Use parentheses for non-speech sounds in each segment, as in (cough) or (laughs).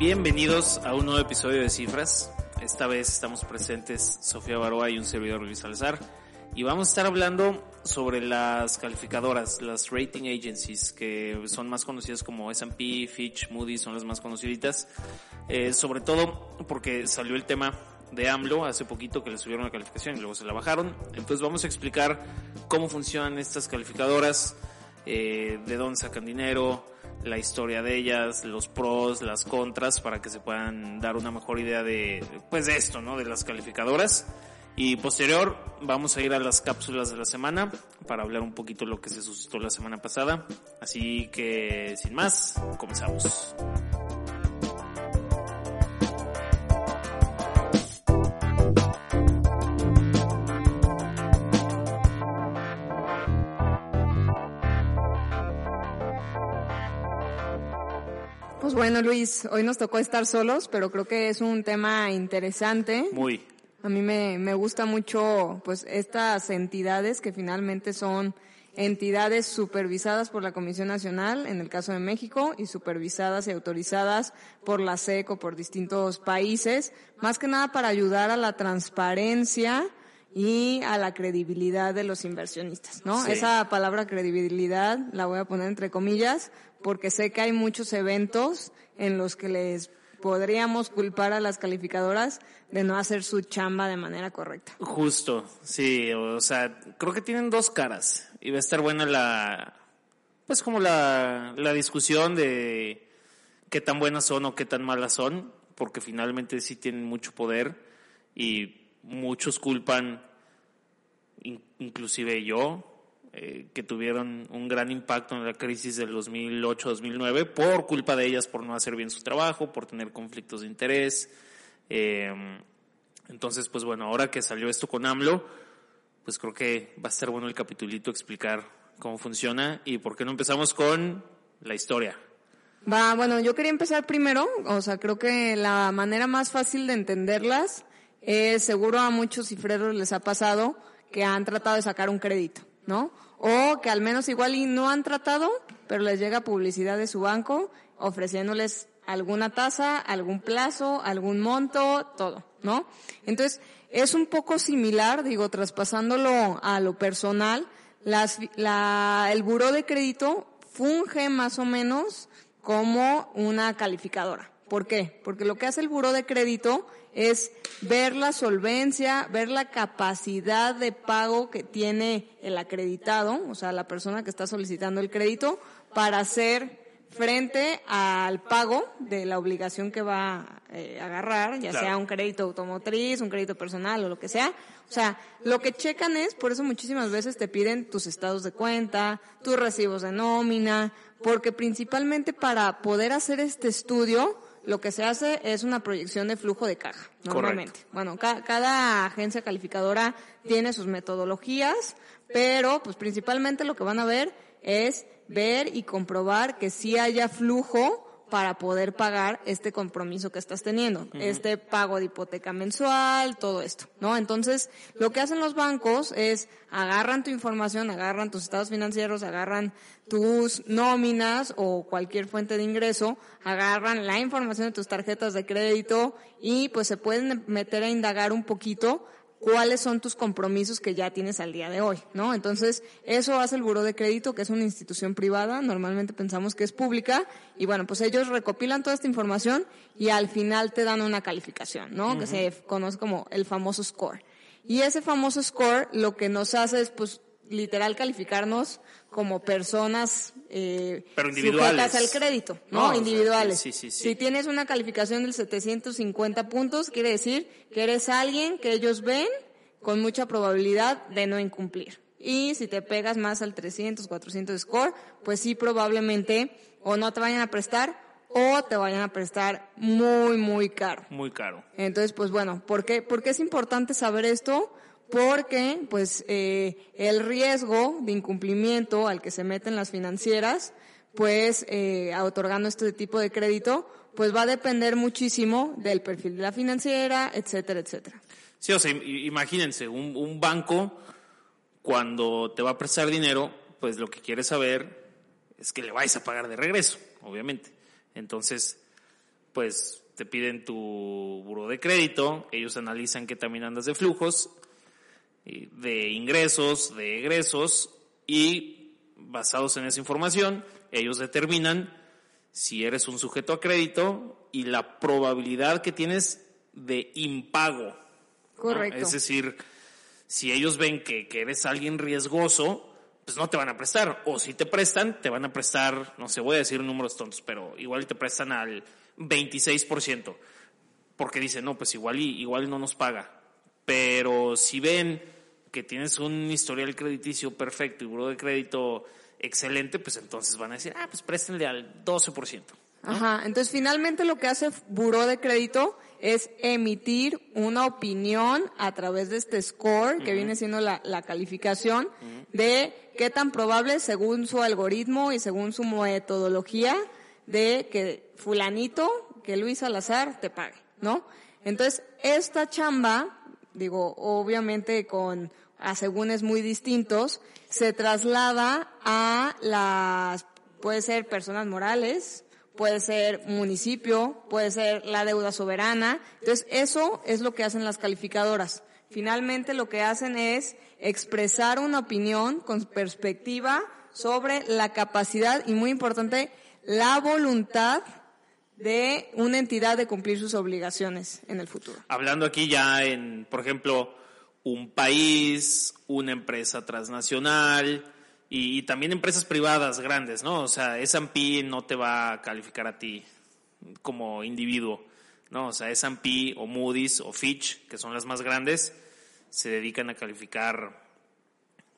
Bienvenidos a un nuevo episodio de Cifras. Esta vez estamos presentes Sofía Baroa y un servidor Luis Salazar. Y vamos a estar hablando sobre las calificadoras, las rating agencies, que son más conocidas como S&P, Fitch, Moody, son las más conocidas. Eh, sobre todo porque salió el tema de AMLO hace poquito que le subieron la calificación y luego se la bajaron. Entonces vamos a explicar cómo funcionan estas calificadoras, eh, de dónde sacan dinero, la historia de ellas, los pros, las contras, para que se puedan dar una mejor idea de, pues de esto, ¿no? De las calificadoras. Y posterior vamos a ir a las cápsulas de la semana para hablar un poquito de lo que se suscitó la semana pasada. Así que sin más, comenzamos. Pues bueno, Luis, hoy nos tocó estar solos, pero creo que es un tema interesante. Muy. A mí me, me gusta mucho, pues, estas entidades que finalmente son entidades supervisadas por la Comisión Nacional, en el caso de México, y supervisadas y autorizadas por la SEC o por distintos países, más que nada para ayudar a la transparencia y a la credibilidad de los inversionistas, ¿no? Sí. Esa palabra credibilidad la voy a poner entre comillas, porque sé que hay muchos eventos en los que les podríamos culpar a las calificadoras de no hacer su chamba de manera correcta. Justo, sí, o sea, creo que tienen dos caras y va a estar buena la, pues como la, la discusión de qué tan buenas son o qué tan malas son, porque finalmente sí tienen mucho poder y muchos culpan, in- inclusive yo, eh, que tuvieron un gran impacto en la crisis del 2008-2009 por culpa de ellas, por no hacer bien su trabajo, por tener conflictos de interés. Eh, entonces, pues bueno, ahora que salió esto con AMLO, pues creo que va a estar bueno el capitulito explicar cómo funciona y por qué no empezamos con la historia. Va, bueno, yo quería empezar primero, o sea, creo que la manera más fácil de entenderlas es seguro a muchos cifreros les ha pasado que han tratado de sacar un crédito, ¿no? O que al menos igual y no han tratado, pero les llega publicidad de su banco ofreciéndoles alguna tasa, algún plazo, algún monto, todo, ¿no? Entonces, es un poco similar, digo, traspasándolo a lo personal, las, la, el buró de crédito funge más o menos como una calificadora. ¿Por qué? Porque lo que hace el buró de crédito es ver la solvencia, ver la capacidad de pago que tiene el acreditado, o sea, la persona que está solicitando el crédito, para hacer frente al pago de la obligación que va eh, a agarrar, ya Claro. sea un crédito automotriz, un crédito personal o lo que sea. O sea, lo que checan es, por eso muchísimas veces te piden tus estados de cuenta, tus recibos de nómina, porque principalmente para poder hacer este estudio, lo que se hace es una proyección de flujo de caja, normalmente. Bueno, ca- cada agencia calificadora tiene sus metodologías, pero pues principalmente lo que van a ver es ver y comprobar que sí haya flujo para poder pagar este compromiso que estás teniendo, este pago de hipoteca mensual, todo esto, ¿no? Entonces, lo que hacen los bancos es agarran tu información, agarran tus estados financieros, agarran tus nóminas o cualquier fuente de ingreso, agarran la información de tus tarjetas de crédito y pues se pueden meter a indagar un poquito cuáles son tus compromisos que ya tienes al día de hoy, ¿no? Entonces, eso hace el Buró de Crédito, que es una institución privada, normalmente pensamos que es pública, y bueno, pues ellos recopilan toda esta información y al final te dan una calificación, ¿no? Que se conoce como el famoso score. Y ese famoso score lo que nos hace es, pues, literal calificarnos como personas eh, Pero individuales. sujetas al crédito, No, ¿no? o sea, individuales. sí, sí, sí. Si tienes una calificación del 750 puntos, quiere decir que eres alguien que ellos ven con mucha probabilidad de no incumplir. Y si te pegas más al 300, 400 score, pues sí probablemente o no te vayan a prestar o te vayan a prestar muy, muy caro. Muy caro. Entonces, pues bueno, ¿por qué, por qué es importante saber esto? Porque, pues, eh, el riesgo de incumplimiento al que se meten las financieras, pues, eh, otorgando este tipo de crédito, pues va a depender muchísimo del perfil de la financiera, etcétera, etcétera. Sí, o sea, imagínense, un, un banco cuando te va a prestar dinero, pues lo que quiere saber es que le vayas a pagar de regreso, obviamente. Entonces, pues te piden tu buro de crédito, ellos analizan que también andas de flujos, de ingresos, de egresos, y basados en esa información, ellos determinan si eres un sujeto a crédito y la probabilidad que tienes de impago. Correcto. Es decir, si ellos ven que, que eres alguien riesgoso, pues no te van a prestar. O si te prestan, te van a prestar, no sé, voy a decir números tontos, pero igual te prestan al 26%. Porque dicen, no, pues igual, igual no nos paga. Pero si ven que tienes un historial crediticio perfecto y buro de crédito excelente, pues entonces van a decir, ah, pues préstenle al 12%. Ajá, entonces finalmente lo que hace Buró de Crédito es emitir una opinión a través de este score, que viene siendo la, calificación, de qué tan probable, según su algoritmo y según su metodología, de que fulanito, que Luis Salazar, te pague, ¿no? Entonces, esta chamba, digo, obviamente con asegúnes muy distintos, se traslada a las, puede ser personas morales, puede ser municipio, puede ser la deuda soberana. Entonces, eso es lo que hacen las calificadoras. Finalmente, lo que hacen es expresar una opinión con perspectiva sobre la capacidad y, muy importante, la voluntad de una entidad de cumplir sus obligaciones en el futuro. Hablando aquí ya en, por ejemplo, un país, una empresa transnacional, y, también empresas privadas grandes, ¿no? O sea, S&P no te va a calificar a ti como individuo, ¿no? O sea, S&P o Moody's o Fitch, que son las más grandes, se dedican a calificar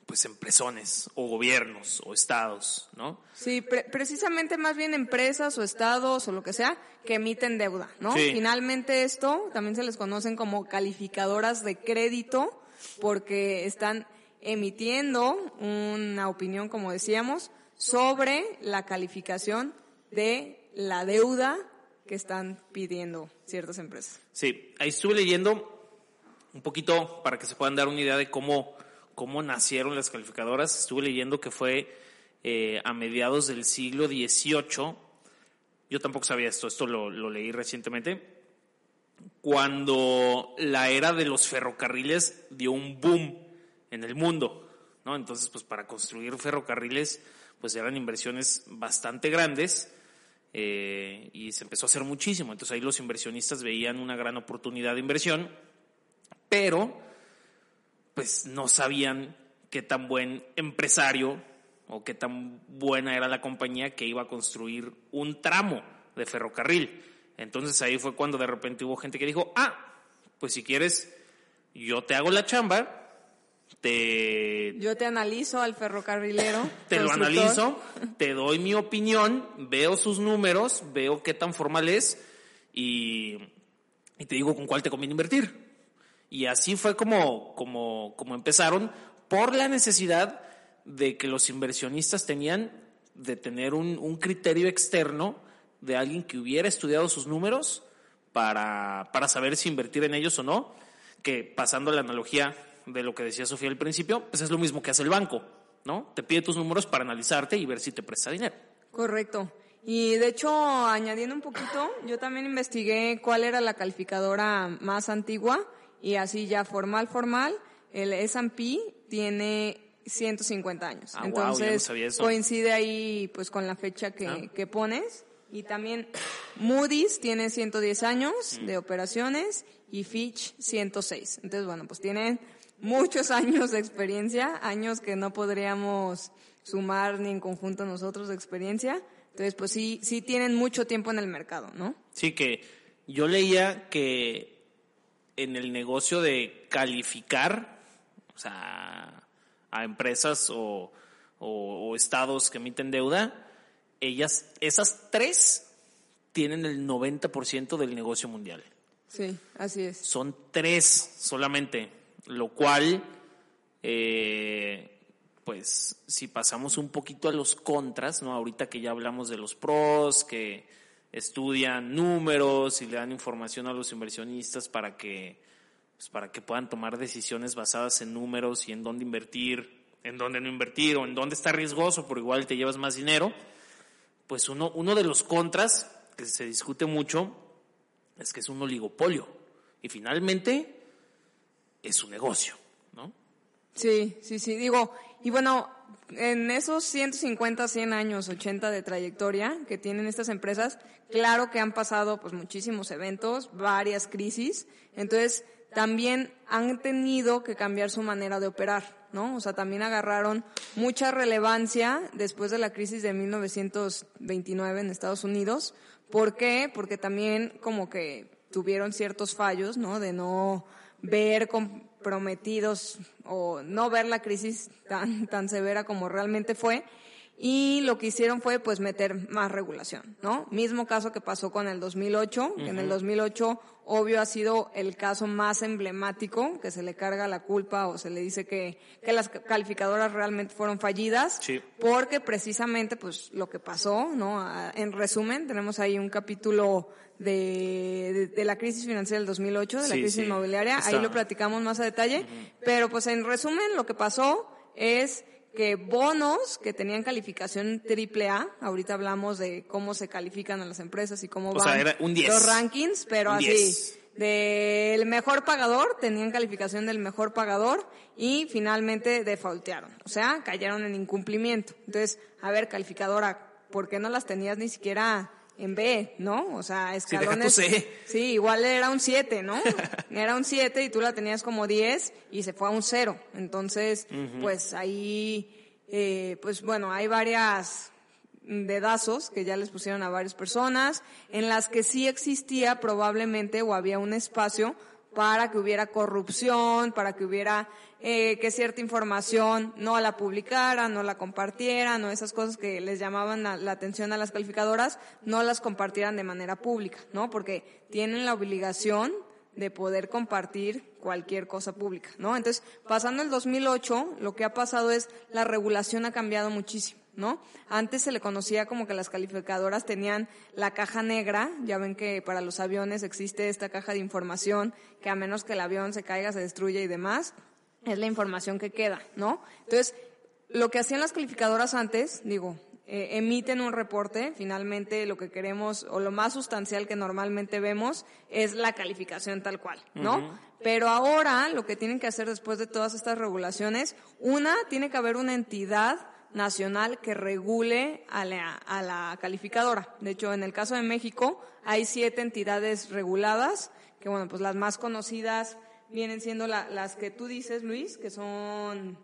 pues empresones o gobiernos o estados, ¿no? Sí, precisamente más bien empresas o estados o lo que sea que emiten deuda, ¿no? Finalmente esto también se les conocen como calificadoras de crédito porque están emitiendo una opinión, como decíamos, sobre la calificación de la deuda que están pidiendo ciertas empresas. Sí, ahí estuve leyendo un poquito para que se puedan dar una idea de cómo, cómo nacieron las calificadoras. Estuve leyendo que fue eh, a mediados del siglo XVIII. Yo tampoco sabía esto, esto lo, lo leí recientemente. Cuando la era de los ferrocarriles dio un boom en el mundo. Entonces, pues para construir ferrocarriles, pues eran inversiones bastante grandes eh, y se empezó a hacer muchísimo. Entonces ahí los inversionistas veían una gran oportunidad de inversión, pero pues no sabían qué tan buen empresario o qué tan buena era la compañía que iba a construir un tramo de ferrocarril. Entonces ahí fue cuando de repente hubo gente que dijo, ah, pues si quieres, yo te hago la chamba, te... Yo te analizo al ferrocarrilero. (laughs) Te lo analizo, (laughs) te doy mi opinión, veo sus números, veo qué tan formal es y, y te digo con cuál te conviene invertir. Y así fue como, como, como empezaron por la necesidad de que los inversionistas tenían de tener un, un criterio externo de alguien que hubiera estudiado sus números para, para saber si invertir en ellos o no, que pasando la analogía de lo que decía Sofía al principio, pues es lo mismo que hace el banco, ¿no? Te pide tus números para analizarte y ver si te presta dinero. Correcto. Y de hecho, añadiendo un poquito, yo también investigué cuál era la calificadora más antigua y así ya formal, formal, el S&P tiene 150 años. Ah, Entonces, coincide ahí pues con la fecha que, ah. que pones. Y también Moody's tiene 110 años mm. de operaciones y Fitch 106. Entonces, bueno, pues tienen muchos (laughs) años de experiencia, años que no podríamos sumar ni en conjunto nosotros de experiencia. Entonces, pues sí, sí tienen mucho tiempo en el mercado, ¿no? Sí, que yo leía que en el negocio de calificar, o sea, a empresas o, o, o estados que emiten deuda, ellas, esas tres tienen el 90% del negocio mundial. Sí, así es. Son tres solamente lo cual, eh, pues si pasamos un poquito a los contras, ¿no? Ahorita que ya hablamos de los pros, que estudian números y le dan información a los inversionistas para que, pues, para que puedan tomar decisiones basadas en números y en dónde invertir, en dónde no invertir o en dónde está riesgoso, por igual te llevas más dinero. Pues uno, uno de los contras que se discute mucho es que es un oligopolio y finalmente es un negocio, ¿no? Sí, sí, sí. Digo, y bueno, en esos 150, 100 años, 80 de trayectoria que tienen estas empresas, claro que han pasado pues muchísimos eventos, varias crisis, entonces también han tenido que cambiar su manera de operar, ¿no? O sea, también agarraron mucha relevancia después de la crisis de 1929 en Estados Unidos. ¿Por qué? Porque también como que tuvieron ciertos fallos, ¿no? De no ver comprometidos o no ver la crisis tan, tan severa como realmente fue. Y lo que hicieron fue pues meter más regulación, ¿no? Mismo caso que pasó con el 2008, que en el 2008 obvio ha sido el caso más emblemático, que se le carga la culpa o se le dice que, que las calificadoras realmente fueron fallidas, porque precisamente pues lo que pasó, ¿no? En resumen, tenemos ahí un capítulo de, de, la crisis financiera del 2008, de la crisis inmobiliaria, ahí lo platicamos más a detalle, pero pues en resumen lo que pasó es que bonos que tenían calificación triple A, ahorita hablamos de cómo se califican a las empresas y cómo van los rankings, pero así, del mejor pagador, tenían calificación del mejor pagador y finalmente defaultearon, o sea, cayeron en incumplimiento. Entonces, a ver, calificadora, ¿por qué no las tenías ni siquiera en B, ¿no? O sea, escalones. Sí, igual era un 7, ¿no? (laughs) era un 7 y tú la tenías como 10 y se fue a un 0. Entonces, pues ahí, eh, pues bueno, hay varias dedazos que ya les pusieron a varias personas, en las que sí existía probablemente o había un espacio para que hubiera corrupción, para que hubiera eh, que cierta información no la publicaran, no la compartieran, o esas cosas que les llamaban la, atención a las calificadoras, no las compartieran de manera pública, ¿no? Porque tienen la obligación de poder compartir cualquier cosa pública, ¿no? Entonces, pasando el 2008, lo que ha pasado es la regulación ha cambiado muchísimo. ¿No? Antes se le conocía como que las calificadoras tenían la caja negra, ya ven que para los aviones existe esta caja de información que a menos que el avión se caiga, se destruye y demás, es la información que queda, ¿no? Entonces, lo que hacían las calificadoras antes, digo, eh, emiten un reporte, finalmente lo que queremos o lo más sustancial que normalmente vemos es la calificación tal cual, ¿no? Pero ahora lo que tienen que hacer después de todas estas regulaciones, una, tiene que haber una entidad nacional que regule a la, a la calificadora. De hecho, en el caso de México hay siete entidades reguladas, que bueno, pues las más conocidas vienen siendo las que tú dices, Luis, que son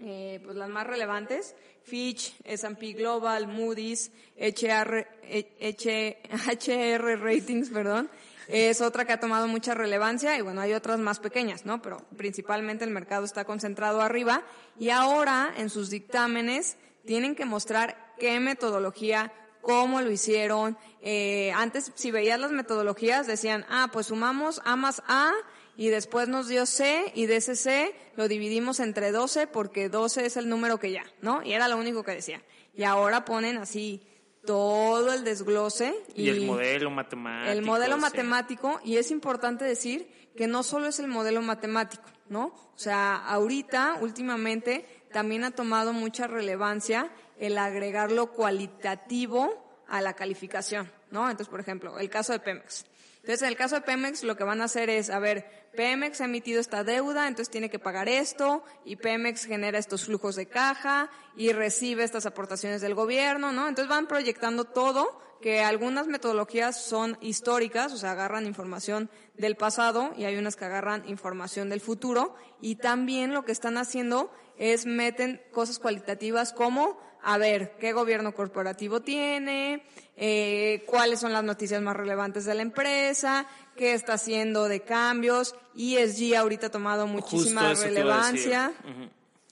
eh, pues las más relevantes, Fitch, S&P Global, Moody's, HR, HR Ratings, perdón, es otra que ha tomado mucha relevancia y bueno, hay otras más pequeñas, ¿no? Pero principalmente el mercado está concentrado arriba y ahora en sus dictámenes tienen que mostrar qué metodología, cómo lo hicieron. Eh, antes, si veías las metodologías, decían, ah, pues sumamos A más A y después nos dio C y de ese C lo dividimos entre 12 porque 12 es el número que ya, ¿no? Y era lo único que decía. Y ahora ponen así todo el desglose. Y, el modelo matemático. El modelo matemático, y es importante decir que no solo es el modelo matemático, ¿no? O sea, ahorita, últimamente, también ha tomado mucha relevancia el agregar lo cualitativo a la calificación, ¿no? Entonces, por ejemplo, el caso de Pemex. Entonces, en el caso de Pemex, lo que van a hacer es, a ver, Pemex ha emitido esta deuda, entonces tiene que pagar esto, y Pemex genera estos flujos de caja, y recibe estas aportaciones del gobierno, ¿no? Entonces van proyectando todo, que algunas metodologías son históricas, o sea, agarran información del pasado, y hay unas que agarran información del futuro, y también lo que están haciendo es meten cosas cualitativas como a ver qué gobierno corporativo tiene, eh, cuáles son las noticias más relevantes de la empresa, qué está haciendo de cambios. ESG ahorita ha tomado muchísima relevancia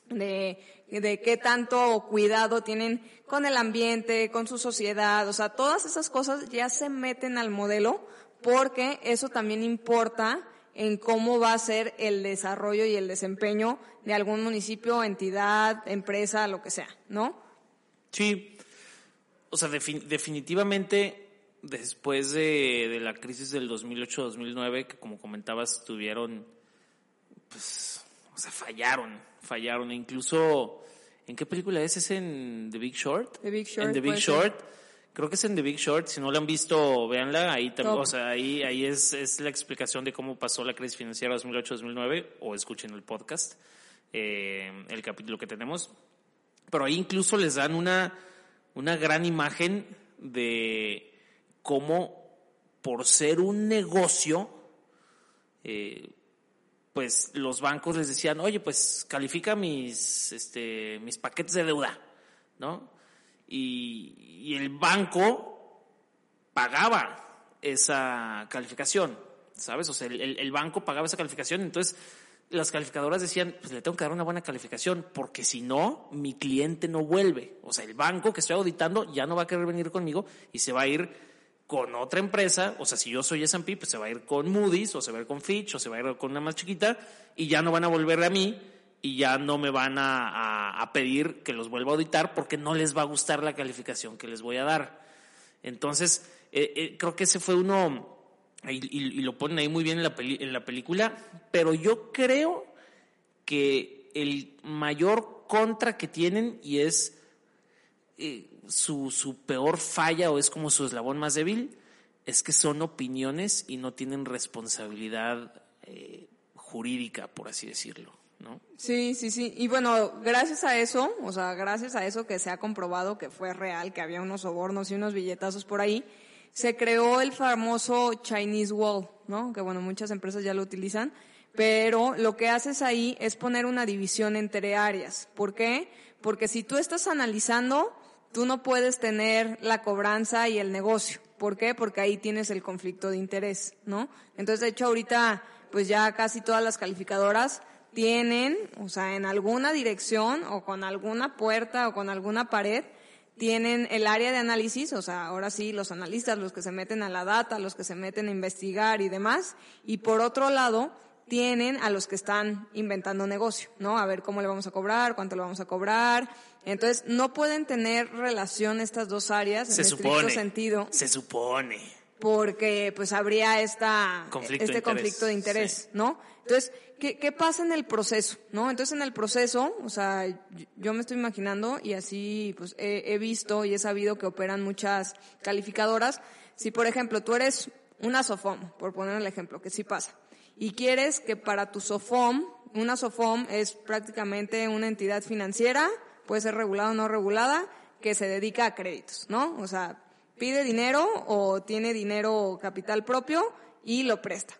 de, de qué tanto cuidado tienen con el ambiente, con su sociedad, o sea, todas esas cosas ya se meten al modelo porque eso también importa en cómo va a ser el desarrollo y el desempeño de algún municipio, entidad, empresa, lo que sea, ¿no? Sí, o sea, definitivamente después de, de la crisis del 2008-2009, que como comentabas, tuvieron, pues, o sea, fallaron, fallaron. E incluso, ¿en qué película es? ¿Es en The Big Short? The Big Short, En The Big ser. Short. Creo que es en The Big Short. Si no la han visto, véanla. Ahí también, o sea, ahí, ahí es, es la explicación de cómo pasó la crisis financiera 2008-2009. O escuchen el podcast, eh, el capítulo que tenemos. Pero ahí incluso les dan una, una gran imagen de cómo, por ser un negocio, eh, pues los bancos les decían, oye, pues califica mis, este, mis paquetes de deuda, ¿no? Y, y el banco pagaba esa calificación, ¿sabes? O sea, el, el- banco pagaba esa calificación, entonces las calificadoras decían, pues le tengo que dar una buena calificación, porque si no, mi cliente no vuelve. O sea, el banco que estoy auditando ya no va a querer venir conmigo y se va a ir con otra empresa, o sea, si yo soy S&P, pues se va a ir con Moody's, o se va a ir con Fitch, o se va a ir con una más chiquita, y ya no van a volver a mí, y ya no me van a, a- pedir que los vuelva a auditar, porque no les va a gustar la calificación que les voy a dar. Entonces, eh, eh, creo que ese fue uno, y, lo ponen ahí muy bien en la, peli- en la película, pero yo creo que el mayor contra que tienen, y es eh, su, su peor falla o es como su eslabón más débil, es que son opiniones y no tienen responsabilidad eh, jurídica, por así decirlo, ¿no? Sí, sí, sí. Y bueno, gracias a eso, o sea, gracias a eso que se ha comprobado que fue real, que había unos sobornos y unos billetazos por ahí, se creó el famoso Chinese Wall, ¿no? Que bueno, muchas empresas ya lo utilizan, pero lo que haces ahí es poner una división entre áreas. ¿Por qué? Porque si tú estás analizando, tú no puedes tener la cobranza y el negocio. ¿Por qué? Porque ahí tienes el conflicto de interés, ¿no? Entonces, de hecho, ahorita, pues ya casi todas las calificadoras tienen, o sea, en alguna dirección o con alguna puerta o con alguna pared, tienen el área de análisis, o sea, ahora sí, los analistas, los que se meten a la data, los que se meten a investigar y demás, y por otro lado, tienen a los que están inventando negocio, ¿no? A ver cómo le vamos a cobrar, cuánto le vamos a cobrar. Entonces, no pueden tener relación estas dos áreas Se en estricto supone. sentido Se supone. porque pues habría esta, Conflicto este de conflicto de interés, sí. ¿no? Entonces, ¿qué, ¿qué pasa en el proceso, no? Entonces, en el proceso, o sea, yo- yo me estoy imaginando y así pues he, he visto y he sabido que operan muchas calificadoras. Si, por ejemplo, tú eres una SOFOM, por poner el ejemplo, que sí pasa, y quieres que para tu SOFOM, una SOFOM es prácticamente una entidad financiera, puede ser regulada o no regulada, que se dedica a créditos, ¿no? O sea, pide dinero o tiene dinero capital propio y lo presta.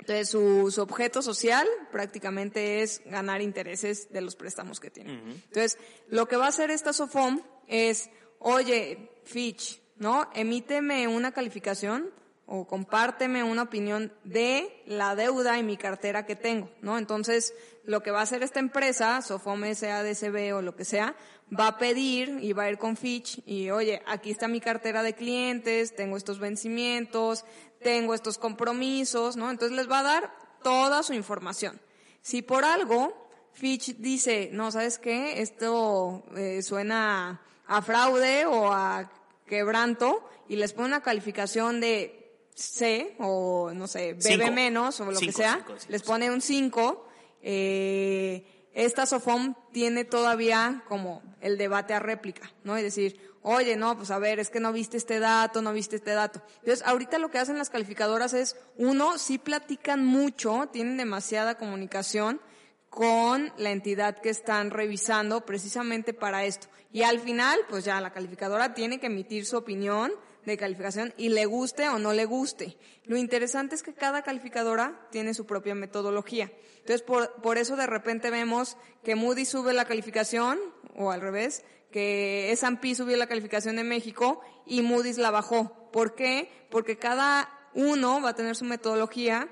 Entonces, su, su objeto social prácticamente es ganar intereses de los préstamos que tiene. Entonces, lo que va a hacer esta SOFOM es, oye, Fitch, ¿no? Emíteme una calificación o compárteme una opinión de la deuda y mi cartera que tengo, ¿no? Entonces, lo que va a hacer esta empresa, Sofome, SADCB o lo que sea, va a pedir y va a ir con Fitch y, oye, aquí está mi cartera de clientes, tengo estos vencimientos, tengo estos compromisos, ¿no? Entonces les va a dar toda su información. Si por algo Fitch dice, no, ¿sabes qué? Esto eh, suena a fraude o a quebranto y les pone una calificación de C o no sé, BB Cinco. menos o lo que sea, cinco, cinco, les pone un 5, eh, esta SOFOM tiene todavía como el debate a réplica, ¿no? Es decir, oye, no, pues a ver, es que no viste este dato, no viste este dato. Entonces, ahorita lo que hacen las calificadoras es, uno, sí platican mucho, tienen demasiada comunicación con la entidad que están revisando precisamente para esto. Y al final, pues ya la calificadora tiene que emitir su opinión de calificación y le guste o no le guste. Lo interesante es que cada calificadora tiene su propia metodología. Entonces, por, por eso de repente vemos que Moody sube la calificación, o al revés, que S&P subió la calificación en México y Moody's la bajó. ¿Por qué? Porque cada uno va a tener su metodología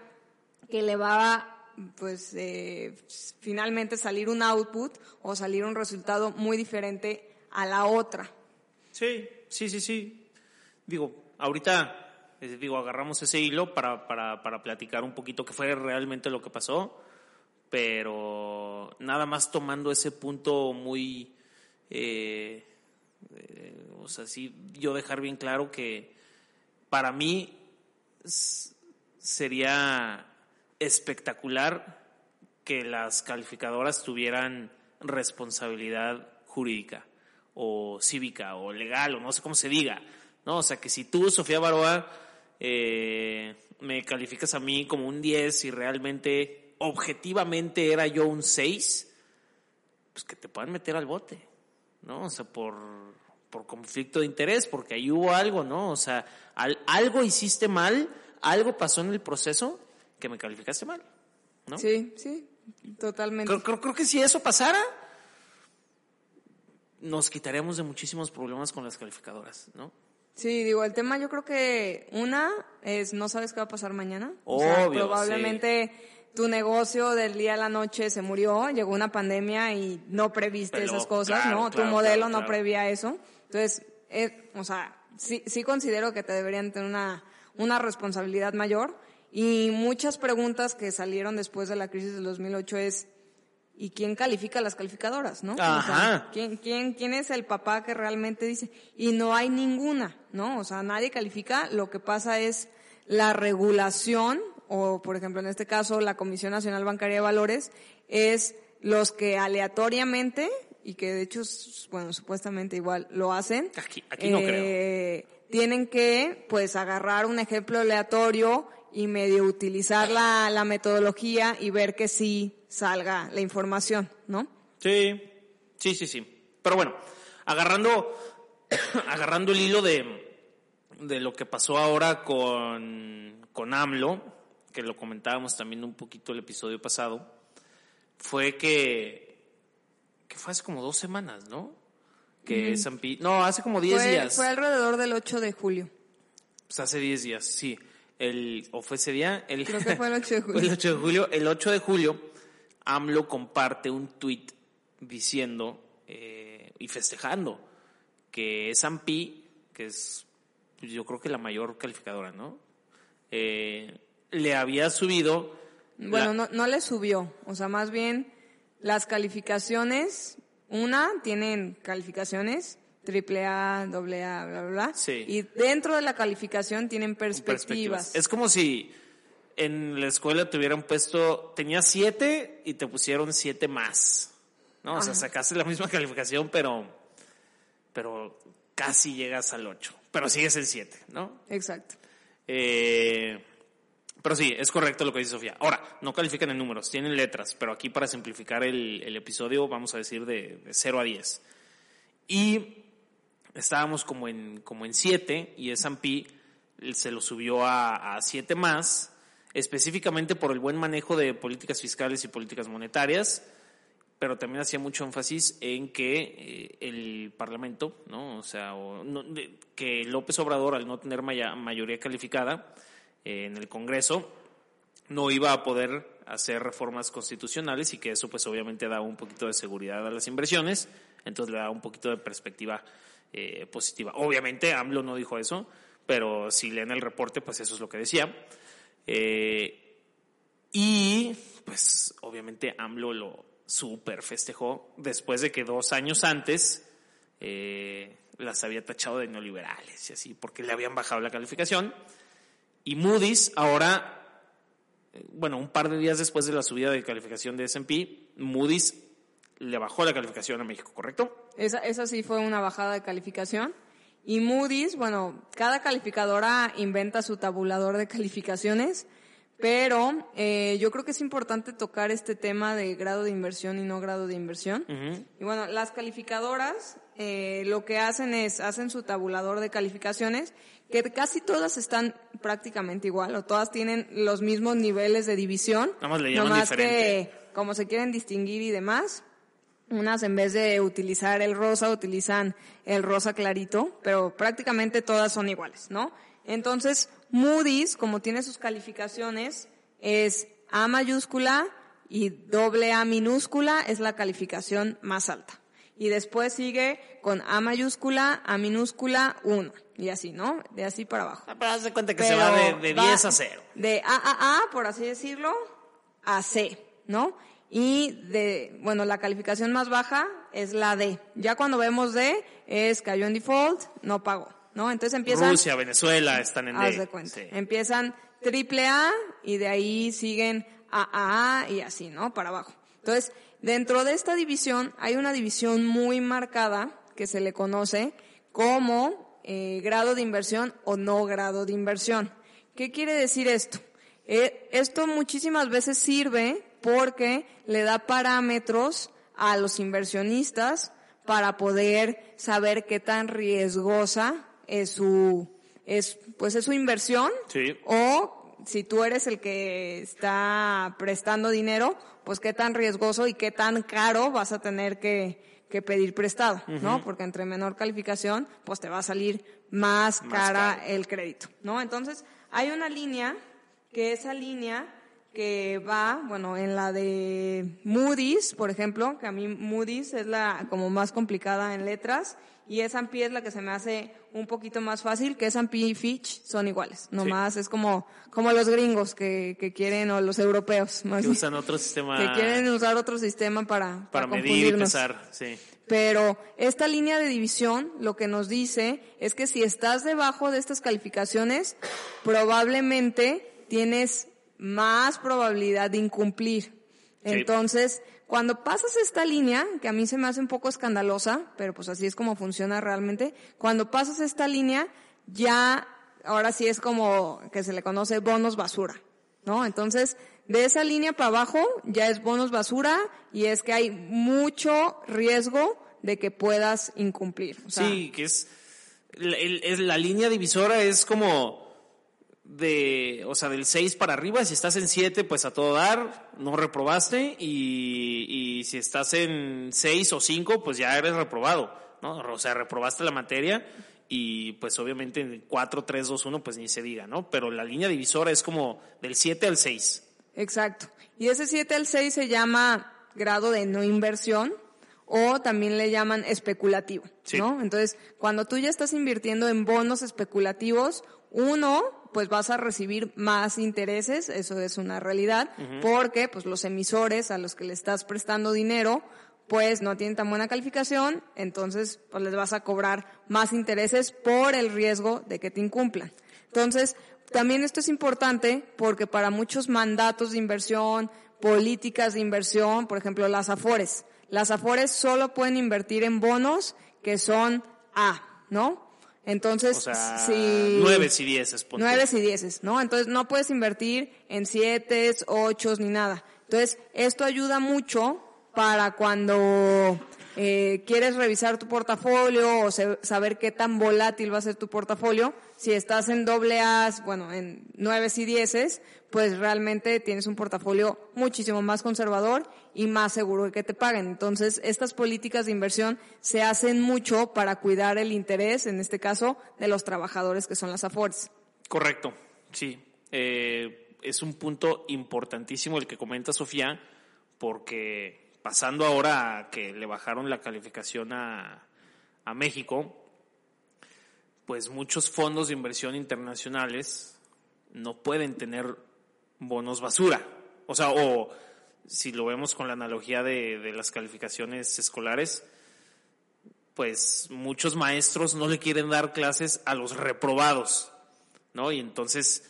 que le va a pues eh, finalmente salir un output o salir un resultado muy diferente a la otra. Sí, sí, sí, sí. Digo, ahorita, eh, digo, agarramos ese hilo para, para, para platicar un poquito qué fue realmente lo que pasó, pero nada más tomando ese punto muy, eh, eh, o sea, sí, yo dejar bien claro que, para mí sería espectacular que las calificadoras tuvieran responsabilidad jurídica o cívica o legal o no sé cómo se diga, ¿no? O sea, que si tú, Sofía Baroa, eh, me calificas a mí como un 10 y realmente, objetivamente era yo un 6, pues que te puedan meter al bote, ¿no? O sea, por, por conflicto de interés, porque ahí hubo algo, ¿no? O sea, algo hiciste mal, algo pasó en el proceso que me calificaste mal, ¿no? Sí, sí, totalmente. Creo, creo, que si eso pasara, nos quitaríamos de muchísimos problemas con las calificadoras, ¿no? Sí, digo, el tema yo creo que una es no sabes qué va a pasar mañana. Obvio, probablemente tu negocio del día a la noche se murió, llegó una pandemia y no previste esas cosas, ¿no? tu modelo no prevía eso. Entonces, eh, o sea, sí, sí considero que te deberían tener una, una responsabilidad mayor. Y muchas preguntas que salieron después de la crisis del 2008 es, ¿y quién califica las calificadoras, no? Ajá. ¿quién, quién, ¿Quién es el papá que realmente dice? Y no hay ninguna, ¿no? O sea, nadie califica, lo que pasa es la regulación, o por ejemplo en este caso la Comisión Nacional Bancaria de Valores, es los que aleatoriamente, y que de hecho, bueno, supuestamente igual lo hacen. Aquí, no creo. Eh, tienen que, pues, agarrar un ejemplo aleatorio y medio utilizar la, la metodología y ver que sí salga la información, ¿no? Sí, sí, sí, sí. Pero bueno, agarrando, (coughs) agarrando el hilo de, de lo que pasó ahora con, con AMLO, que lo comentábamos también un poquito el episodio pasado, fue que, que fue hace como dos semanas, ¿no? Que no, hace como 10 días. Fue alrededor del 8 de julio. Pues hace 10 días, sí. El, o fue ese día, el, Creo que fue el 8 (laughs) de julio. el 8 de julio. El 8 de julio AMLO comparte un tweet diciendo eh, y festejando que S&P, que es pues, yo creo que la mayor calificadora, ¿no? Eh, le había subido. Bueno, no, no le subió, o sea, más bien las calificaciones, una, tienen calificaciones triple A, doble A, bla, bla, bla. Sí. Y dentro de la calificación tienen perspectivas. Es como si en la escuela te hubieran puesto, tenías siete y te pusieron siete más. ¿No? O sea, sacaste la misma (laughs) calificación, pero, pero casi llegas al ocho. Pero sigues en siete, ¿no? Exacto. Eh, pero sí, es correcto lo que dice Sofía. Ahora, no califican en números, tienen letras, pero aquí para simplificar el, el episodio vamos a decir de, de 0 a 10. Y estábamos como en, como en 7 y S&P se lo subió a, a 7 más específicamente por el buen manejo de políticas fiscales y políticas monetarias, pero también hacía mucho énfasis en que eh, el Parlamento, ¿no? O sea, que López Obrador, al no tener mayoría calificada eh, en el Congreso, no iba a poder hacer reformas constitucionales y que eso pues obviamente da un poquito de seguridad a las inversiones, entonces le da un poquito de perspectiva eh, positiva. Obviamente AMLO no dijo eso, pero si leen el reporte pues eso es lo que decía. Eh, y pues obviamente AMLO lo super festejó después de que dos años antes eh, las había tachado de neoliberales y así, porque le habían bajado la calificación. Y Moody's ahora, eh, bueno, un par de días después de la subida de calificación de S&P, Moody's le bajó la calificación a México, ¿correcto? Esa, esa sí fue una bajada de calificación. Y Moody's, bueno, cada calificadora inventa su tabulador de calificaciones, pero eh, yo creo que es importante tocar este tema de grado de inversión y no grado de inversión. Y bueno, las calificadoras eh, lo que hacen es, hacen su tabulador de calificaciones, que casi todas están prácticamente igual, o todas tienen los mismos niveles de división. Nada más le llaman que como se quieren distinguir y demás, unas en vez de utilizar el rosa utilizan el rosa clarito, pero prácticamente todas son iguales, ¿no? Entonces, Moody's, como tiene sus calificaciones, es A mayúscula y doble A minúscula es la calificación más alta. Y después sigue con A mayúscula, A minúscula, 1. Y así, ¿no? De así para abajo. Ah, pero haz de cuenta que se va de, de 10 a 0. De A a A, por así decirlo, a C, ¿no? Y de, bueno, la calificación más baja es la D. Ya cuando vemos D es cayó en default, no pagó, ¿no? Entonces empiezan... Rusia, Venezuela están en Haz D. de cuenta. Sí. Empiezan triple A y de ahí siguen AAA y así, ¿no? Para abajo. Entonces, dentro de esta división hay una división muy marcada que se le conoce como eh, grado de inversión o no grado de inversión. ¿Qué quiere decir esto? Eh, esto muchísimas veces sirve porque le da parámetros a los inversionistas para poder saber qué tan riesgosa es su, es, pues es su inversión Sí. o si tú eres el que está prestando dinero, pues qué tan riesgoso y qué tan caro vas a tener que, que pedir prestado, ¿no? Porque entre menor calificación, pues te va a salir más, Más cara caro. el crédito, ¿no? Entonces, hay una línea que esa línea que va, bueno, en la de Moody's, por ejemplo, que a mí Moody's es la como más complicada en letras y S&P es la que se me hace un poquito más fácil, que S&P y Fitch son iguales, nomás es como como los gringos que, que quieren o los europeos, más Que usan otro sistema que quieren usar otro sistema para para para medir y pesar. Sí. Pero esta línea de división lo que nos dice es que si estás debajo de estas calificaciones, probablemente tienes más probabilidad de incumplir. Sí. Entonces, cuando pasas esta línea, que a mí se me hace un poco escandalosa, pero pues así es como funciona realmente, cuando pasas esta línea, ya, ahora sí es como que se le conoce bonos basura, ¿no? Entonces, de esa línea para abajo ya es bonos basura y es que hay mucho riesgo de que puedas incumplir. O sea, sí, que es- la línea divisora es como de, o sea, del 6 para arriba, si estás en 7, pues a todo dar, no reprobaste, y, y si estás en 6 o 5, pues ya eres reprobado, ¿no? O sea, reprobaste la materia, y pues obviamente en 4, 3, 2, 1, pues ni se diga, ¿no? Pero la línea divisora es como del 7 al 6. Exacto. Y ese 7 al 6 se llama grado de no inversión o también le llaman especulativo, Sí. ¿no? Entonces, cuando tú ya estás invirtiendo en bonos especulativos, uno, pues vas a recibir más intereses, eso es una realidad, porque pues los emisores a los que le estás prestando dinero, pues no tienen tan buena calificación, entonces pues les vas a cobrar más intereses por el riesgo de que te incumplan. Entonces, también esto es importante porque para muchos mandatos de inversión, políticas de inversión, por ejemplo, las AFORES, las AFORES solo pueden invertir en bonos que son A, ¿no? Entonces, O sea, si... 9 y 10 punto. Nueves y dieces, ¿no? Entonces no puedes invertir en siete, ocho ni nada. Entonces esto ayuda mucho para cuando eh, quieres revisar tu portafolio o se- saber qué tan volátil va a ser tu portafolio. Si estás en doble A, bueno, en nueves y dieces, pues realmente tienes un portafolio muchísimo más conservador y más seguro de que te paguen. Entonces, estas políticas de inversión se hacen mucho para cuidar el interés, en este caso, de los trabajadores que son las AFORES. Correcto, sí. Eh, es un punto importantísimo el que comenta Sofía, porque pasando ahora a que le bajaron la calificación a, a México, pues muchos fondos de inversión internacionales no pueden tener bonos basura. O sea, o si lo vemos con la analogía de, de las calificaciones escolares, pues muchos maestros no le quieren dar clases a los reprobados, ¿no? Y entonces,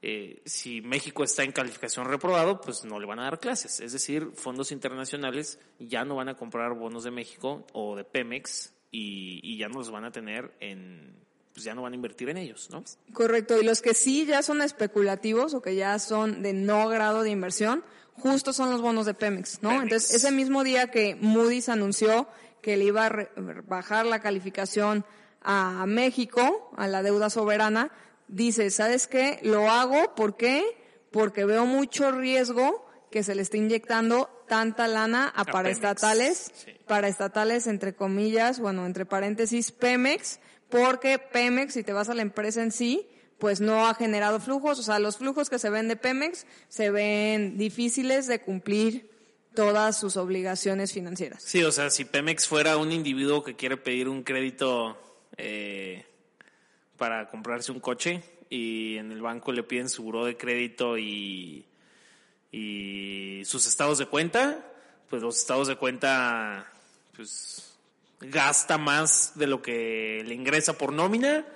eh, si México está en calificación reprobado, pues no le van a dar clases. Es decir, fondos internacionales ya no van a comprar bonos de México o de Pemex y, y ya no los van a tener en, pues ya no van a invertir en ellos, ¿no? Correcto, y los que sí ya son especulativos o que ya son de no grado de inversión, justo son los bonos de Pemex, ¿no? Pemex. Entonces, ese mismo día que Moody's anunció que le iba a re- bajar la calificación a México, a la deuda soberana, dice, ¿sabes qué? Lo hago, ¿por qué? Porque veo mucho riesgo que se le esté inyectando tanta lana a, A paraestatales, sí. paraestatales entre comillas, bueno, entre paréntesis, Pemex, porque Pemex, si te vas a la empresa en sí, pues no ha generado flujos, o sea, los flujos que se ven de Pemex se ven difíciles de cumplir todas sus obligaciones financieras. Sí, o sea, si Pemex fuera un individuo que quiere pedir un crédito eh, para comprarse un coche y en el banco le piden su buró de crédito y, y sus estados de cuenta, pues los estados de cuenta, pues gasta más de lo que le ingresa por nómina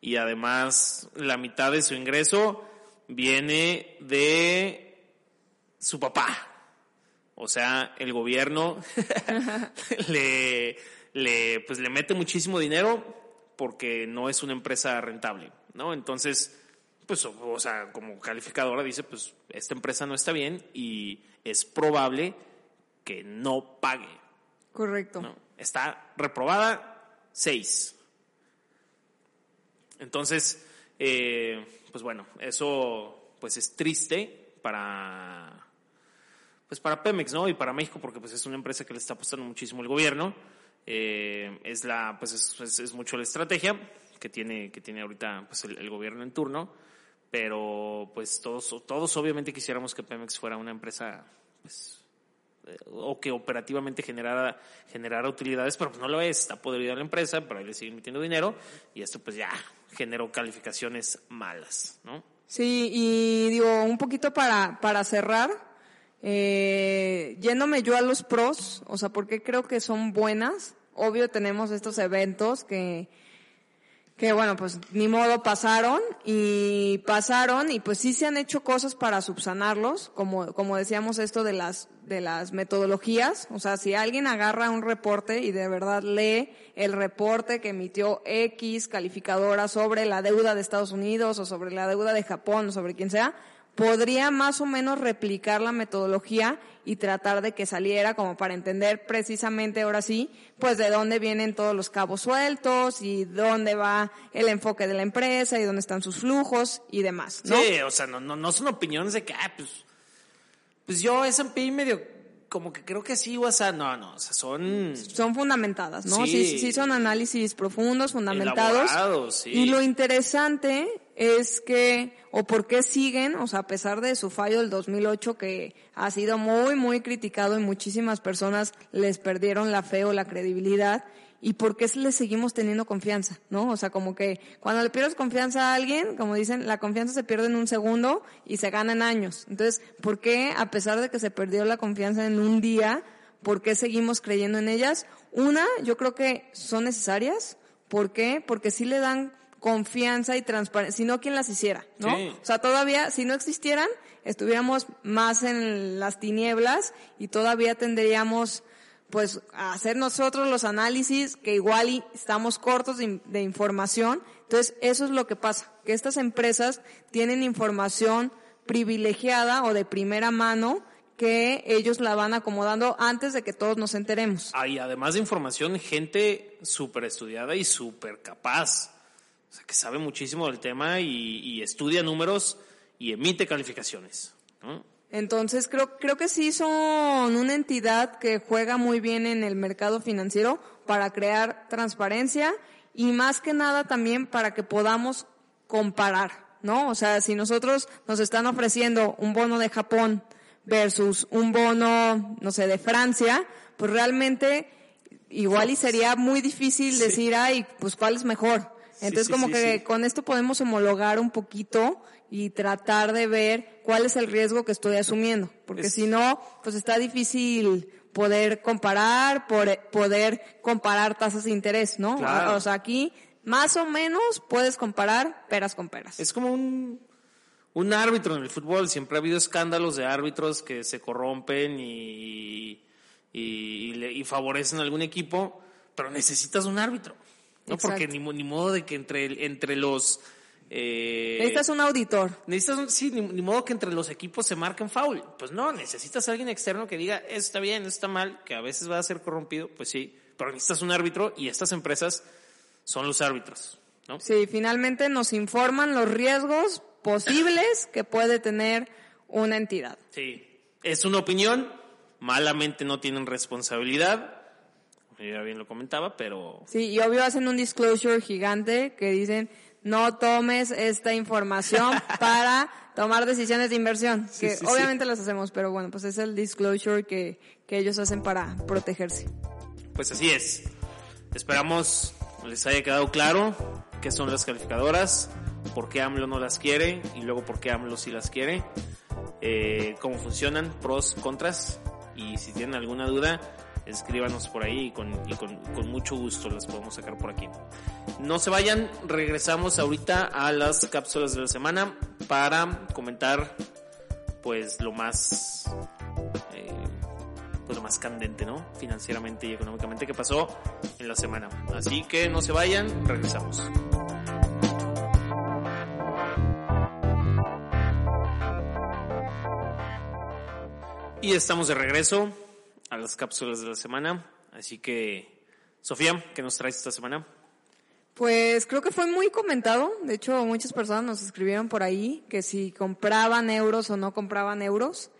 y además la mitad de su ingreso viene de su papá. O sea, el gobierno (laughs) le, le, pues le mete muchísimo dinero porque no es una empresa rentable, ¿no? Entonces, pues, o, sea, como calificadora dice, pues, esta empresa no está bien y es probable que no pague. Correcto. ¿no? Está reprobada 6. Entonces, eh, pues bueno, eso pues es triste para pues para Pemex, ¿no? Y para México porque pues es una empresa que le está apostando muchísimo el gobierno. Eh, es la pues es, es, mucho la estrategia que tiene que tiene ahorita pues el, gobierno en turno, pero pues todos todos obviamente quisiéramos que Pemex fuera una empresa pues o que operativamente generara, generara utilidades, pero pues no lo es, está podrida la empresa, pero ahí le siguen metiendo dinero y esto pues ya generó calificaciones malas, ¿no? Sí, y digo, un poquito para, para cerrar, eh, yéndome yo a los pros, o sea, porque creo que son buenas, obvio tenemos estos eventos que que bueno, pues ni modo pasaron y pasaron y pues sí se han hecho cosas para subsanarlos, como, como decíamos esto de las, de las metodologías, o sea, si alguien agarra un reporte y de verdad lee el reporte que emitió X calificadora sobre la deuda de Estados Unidos o sobre la deuda de Japón o sobre quien sea, podría más o menos replicar la metodología y tratar de que saliera como para entender precisamente ahora sí, pues de dónde vienen todos los cabos sueltos y dónde va el enfoque de la empresa y dónde están sus flujos y demás, ¿no? Sí, o sea, no, no, no son opiniones de que, ah, pues, pues yo S&P medio como que creo que sí, o sea, no, no, o sea, son... Son fundamentadas, ¿no? Sí, sí, sí son análisis profundos, fundamentados. Sí. Y lo interesante es que, o por qué siguen, o sea, a pesar de su fallo del 2008 que ha sido muy, muy criticado y muchísimas personas les perdieron la fe o la credibilidad, y por qué le seguimos teniendo confianza, ¿no? O sea, como que cuando le pierdes confianza a alguien, como dicen, la confianza se pierde en un segundo y se gana en años. Entonces, ¿por qué, a pesar de que se perdió la confianza en un día, por qué seguimos creyendo en ellas? Una, yo creo que son necesarias. ¿Por qué? Porque sí le dan confianza y transparencia, si no, ¿quién las hiciera? ¿no? Sí. O sea, todavía, si no existieran, estuviéramos más en las tinieblas y todavía tendríamos pues a hacer nosotros los análisis que igual y estamos cortos de, de, información. Entonces, eso es lo que pasa, que estas empresas tienen información privilegiada o de primera mano que ellos la van acomodando antes de que todos nos enteremos. Ah, y además de información, gente súper estudiada y súper capaz. O sea, que sabe muchísimo del tema y, y estudia números y emite calificaciones. ¿no? Entonces creo, creo que sí son una entidad que juega muy bien en el mercado financiero para crear transparencia y más que nada también para que podamos comparar, ¿no? O sea, si nosotros nos están ofreciendo un bono de Japón versus un bono, no sé, de Francia, pues realmente igual y sería muy difícil decir, ay, pues cuál es mejor. Entonces sí, como sí, que con esto podemos homologar un poquito y tratar de ver cuál es el riesgo que estoy asumiendo, porque Es- si no, pues está difícil poder comparar, poder comparar tasas de interés, ¿no? Claro. O sea, aquí más o menos puedes comparar peras con peras. Es como un, un árbitro en el fútbol. Siempre ha habido escándalos de árbitros que se corrompen y, y, y le- y favorecen a algún equipo, pero necesitas un árbitro. ¿No? Exacto. Porque ni, ni modo de que entre, entre los... Eh, Necesitas un auditor. necesitas un- sí, ni, ni modo que entre los equipos se marquen foul. Pues no, necesitas a alguien externo que diga, eso está bien, eso está mal, que a veces va a ser corrompido, pues sí, pero necesitas un árbitro y estas empresas son los árbitros, ¿no? Sí, finalmente nos informan los riesgos posibles (coughs) que puede tener una entidad. Sí, es una opinión, malamente no tienen responsabilidad, ya bien lo comentaba, pero Sí, y obvio hacen un disclosure gigante que dicen no tomes esta información (laughs) para tomar decisiones de inversión. Sí, que sí, obviamente las hacemos, pero bueno, pues es el disclosure que, que ellos hacen para protegerse. pues así es. Esperamos les haya quedado claro qué son las calificadoras, por qué AMLO no las quiere y luego por qué AMLO sí las quiere, eh, cómo funcionan, pros, contras y si tienen alguna duda escríbanos por ahí y, con, y con, con, mucho gusto las podemos sacar por aquí. No se vayan, regresamos ahorita a las cápsulas de la semana para comentar pues lo más eh, pues lo más candente, ¿no? Financieramente y económicamente que pasó en la semana. Así que no se vayan, regresamos. Y estamos de regreso a las cápsulas de la semana. Así que, Sofía, ¿qué nos traes esta semana? Pues creo que fue muy comentado. De hecho, muchas personas nos escribieron por ahí que si compraban euros o no compraban euros.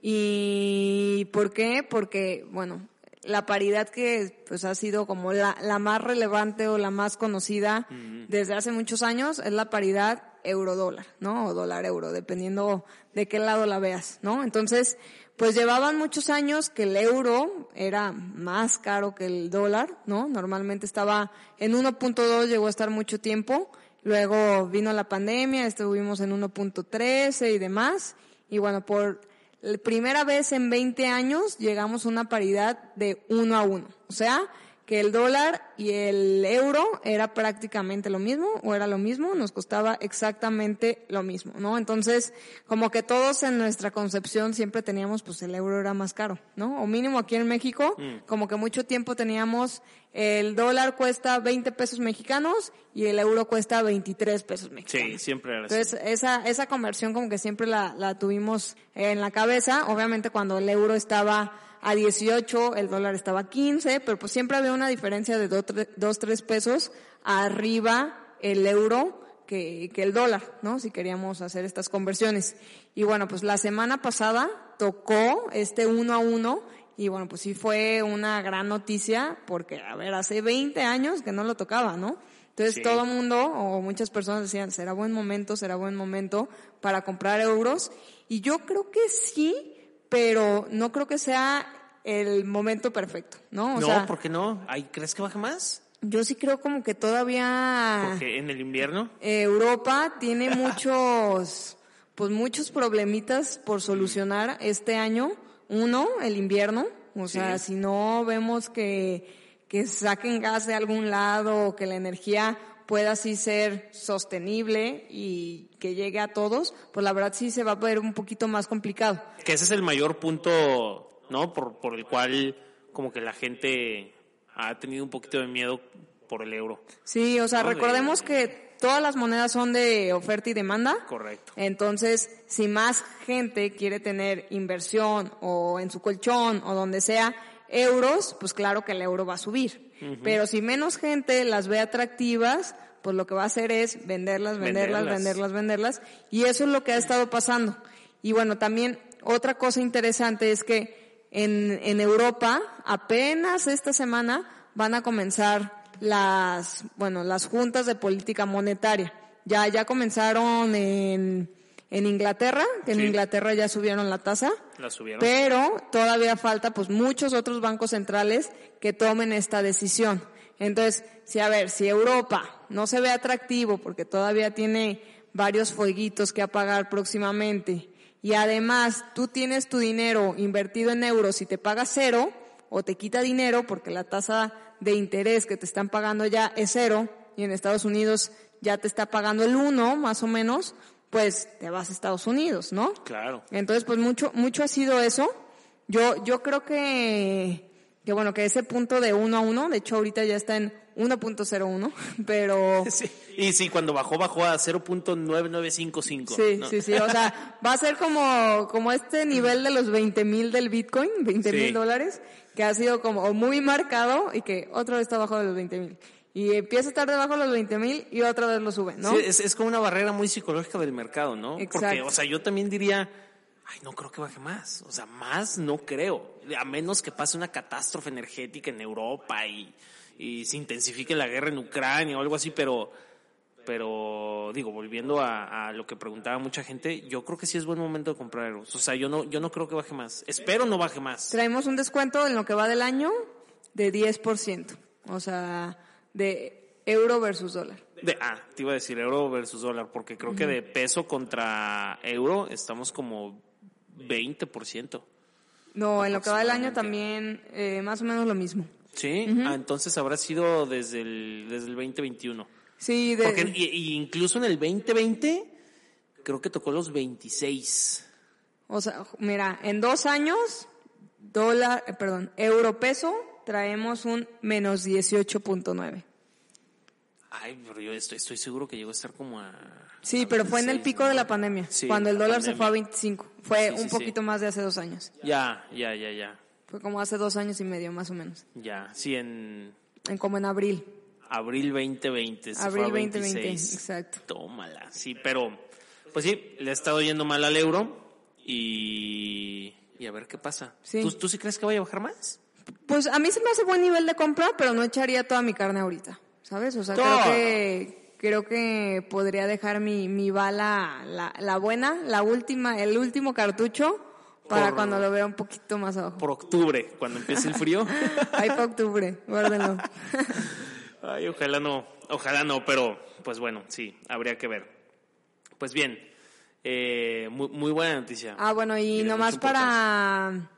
¿Y por qué? Porque, bueno, la paridad que pues ha sido como la, la más relevante o la más conocida desde hace muchos años es la paridad euro-dólar, ¿no? O dólar-euro, dependiendo de qué lado la veas, ¿no? Entonces, pues llevaban muchos años que el euro era más caro que el dólar, ¿no? Normalmente estaba en 1.2, llegó a estar mucho tiempo. Luego vino la pandemia, estuvimos en 1.13 y demás. Y bueno, por primera vez en 20 años llegamos a una paridad de 1 a 1. O sea, que el dólar y el euro era prácticamente lo mismo o era lo mismo, nos costaba exactamente lo mismo, ¿no? Entonces, como que todos en nuestra concepción siempre teníamos, pues el euro era más caro, ¿no? O mínimo aquí en México, mm. como que mucho tiempo teníamos el dólar cuesta 20 pesos mexicanos y el euro cuesta 23 pesos mexicanos. Sí, siempre era así. Entonces, esa, esa conversión como que siempre la, la tuvimos en la cabeza, obviamente cuando el euro estaba a 18, el dólar estaba a 15, pero pues siempre había una diferencia de 2, 3 pesos arriba el euro que, que el dólar, ¿no? Si queríamos hacer estas conversiones. Y bueno, pues la semana pasada tocó este uno a uno y bueno, pues sí fue una gran noticia porque, a ver, hace 20 años que no lo tocaba, ¿no? Entonces todo el mundo o muchas personas decían, será buen momento, será buen momento para comprar euros. Y yo creo que sí, pero no creo que sea el momento perfecto, ¿no? O no, ¿por qué no? ¿Crees que baje más? Yo sí creo como que todavía... Porque en el invierno. Europa tiene (laughs) muchos, pues muchos problemitas por solucionar este año. Uno, el invierno. O sea, si no vemos que, que saquen gas de algún lado o que la energía pueda así ser sostenible y que llegue a todos, pues la verdad sí se va a ver un poquito más complicado. Que ese es el mayor punto, ¿no? Por, por el cual como que la gente ha tenido un poquito de miedo por el euro. Sí, o sea, recordemos que todas las monedas son de oferta y demanda. Correcto. Entonces, si más gente quiere tener inversión o en su colchón o donde sea euros, pues claro que el euro va a subir. Pero si menos gente las ve atractivas, pues lo que va a hacer es venderlas, venderlas, venderlas, venderlas, y eso es lo que ha estado pasando. Y bueno, también otra cosa interesante es que en, en Europa apenas esta semana van a comenzar las, bueno, las juntas de política monetaria. Ya, ya comenzaron en, en Inglaterra, que en Inglaterra ya subieron la tasa. La subieron. Pero todavía falta pues muchos otros bancos centrales que tomen esta decisión. Entonces, si a ver, si Europa no se ve atractivo porque todavía tiene varios fueguitos que apagar próximamente y además tú tienes tu dinero invertido en euros y te paga cero o te quita dinero porque la tasa de interés que te están pagando ya es cero y en Estados Unidos ya te está pagando el uno más o menos, pues te vas a Estados Unidos, ¿no? Claro. Entonces, pues mucho, mucho ha sido eso. Yo, yo creo que, que bueno, que ese punto de uno a uno, de hecho ahorita ya está en 1.01, (laughs) pero... (laughs) Sí. Y sí, cuando bajó, bajó a 0.9955. Sí, sí, sí, o sea, va a ser como, como este nivel de los 20 mil del Bitcoin, 20 mil dólares, que ha sido como muy marcado y que otra vez está bajo de los 20 mil y empieza a estar debajo de los 20 mil y otra vez lo sube, ¿no? Sí, es, es, como una barrera muy psicológica del mercado, ¿no? Exacto. Porque, o sea, yo también diría, ay, no creo que baje más. O sea, más no creo. A menos que pase una catástrofe energética en Europa y, y se intensifique la guerra en Ucrania o algo así, pero, pero digo, volviendo a, a, lo que preguntaba mucha gente, yo creo que sí es buen momento de comprar euros. O sea, yo no, yo no creo que baje más. Espero no baje más. Traemos un descuento en lo que va del año de 10%. O sea, de euro versus dólar. De, ah, te iba a decir euro versus dólar, porque creo que de peso contra euro estamos como 20%. No, en lo que va del año también eh, más o menos lo mismo. Sí, ah, entonces habrá sido desde el, desde el 2021. Sí, de, Porque y- y incluso en el 2020 creo que tocó los 26. o sea, mira, en dos años, dólar, eh, perdón, euro peso, traemos un menos 18.9. Ay, pero yo estoy, estoy seguro que llegó a estar como a... Sí, a pero fue en el 26, pico ¿no? de la pandemia, Sí, cuando el la dólar se fue a pandemia. 25. Fue Sí, sí, un poquito más de hace dos años. Ya, ya, ya, ya. Fue como hace dos años y medio, más o menos. Ya, sí, en En, como en abril. abril 2020. se Abril fue a 2020, 26. exacto. Tómala, sí, pero pues sí, le ha estado yendo mal al euro y, y a ver qué pasa. Sí. ¿Tú, ¿Tú sí crees que vaya a bajar más? Pues a mí se me hace buen nivel de compra, pero no echaría toda mi carne ahorita, ¿sabes? O sea, creo que creo que podría dejar mi, mi bala, la, la buena, la última, el último cartucho para Por- cuando lo vea un poquito más abajo. Por octubre, cuando empiece el frío. (laughs) Ahí para octubre, guárdenlo. (laughs) Ay, ojalá no, ojalá no, pero pues bueno, sí, habría que ver. Pues bien, eh, muy, muy buena noticia. Ah, bueno, y nomás para...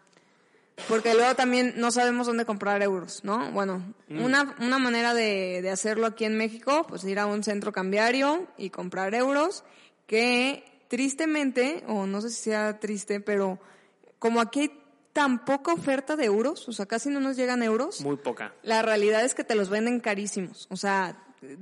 Porque luego también no sabemos dónde comprar euros, ¿no? Bueno, Mm. una, una manera de, de hacerlo aquí en México, pues ir a un centro cambiario y comprar euros, que tristemente, o no sé si sea triste, pero como aquí hay tan poca oferta de euros, o sea, casi no nos llegan euros, Muy poca. la realidad es que te los venden carísimos. O sea,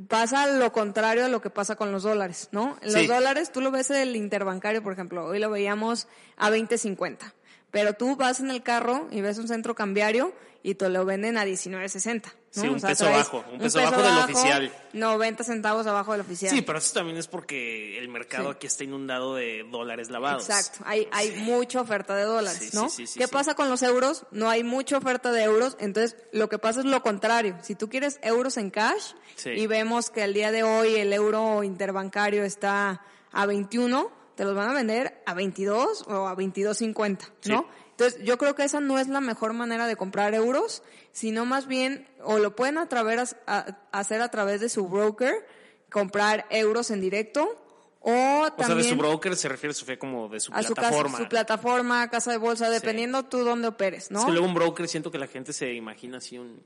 pasa lo contrario a lo que pasa con los dólares, ¿no? Los Sí. dólares tú lo ves en el interbancario, por ejemplo, hoy lo veíamos a 20.50. Pero tú vas en el carro y ves un centro cambiario y te lo venden a 19.60. ¿no? Sí, un O sea, peso bajo, un peso bajo del oficial. 90 centavos abajo del oficial. Sí, pero eso también es porque el mercado Sí. aquí está inundado de dólares lavados. Exacto, hay, hay mucha oferta de dólares, ¿no? sí, sí, ¿Qué pasa con los euros? No hay mucha oferta de euros, entonces lo que pasa es lo contrario. Si tú quieres euros en cash y vemos que al día de hoy el euro interbancario está a 21, te los van a vender a 22 o a 22.50, ¿no? Sí. Entonces, yo creo que esa no es la mejor manera de comprar euros, sino más bien, o lo pueden a través, a- hacer a través de su broker, comprar euros en directo, o O sea, también de su broker se refiere, Sofía, como de su a su plataforma. casa, su plataforma, casa de bolsa, dependiendo tú dónde operes, ¿no? Es que luego un broker siento que la gente se imagina así un,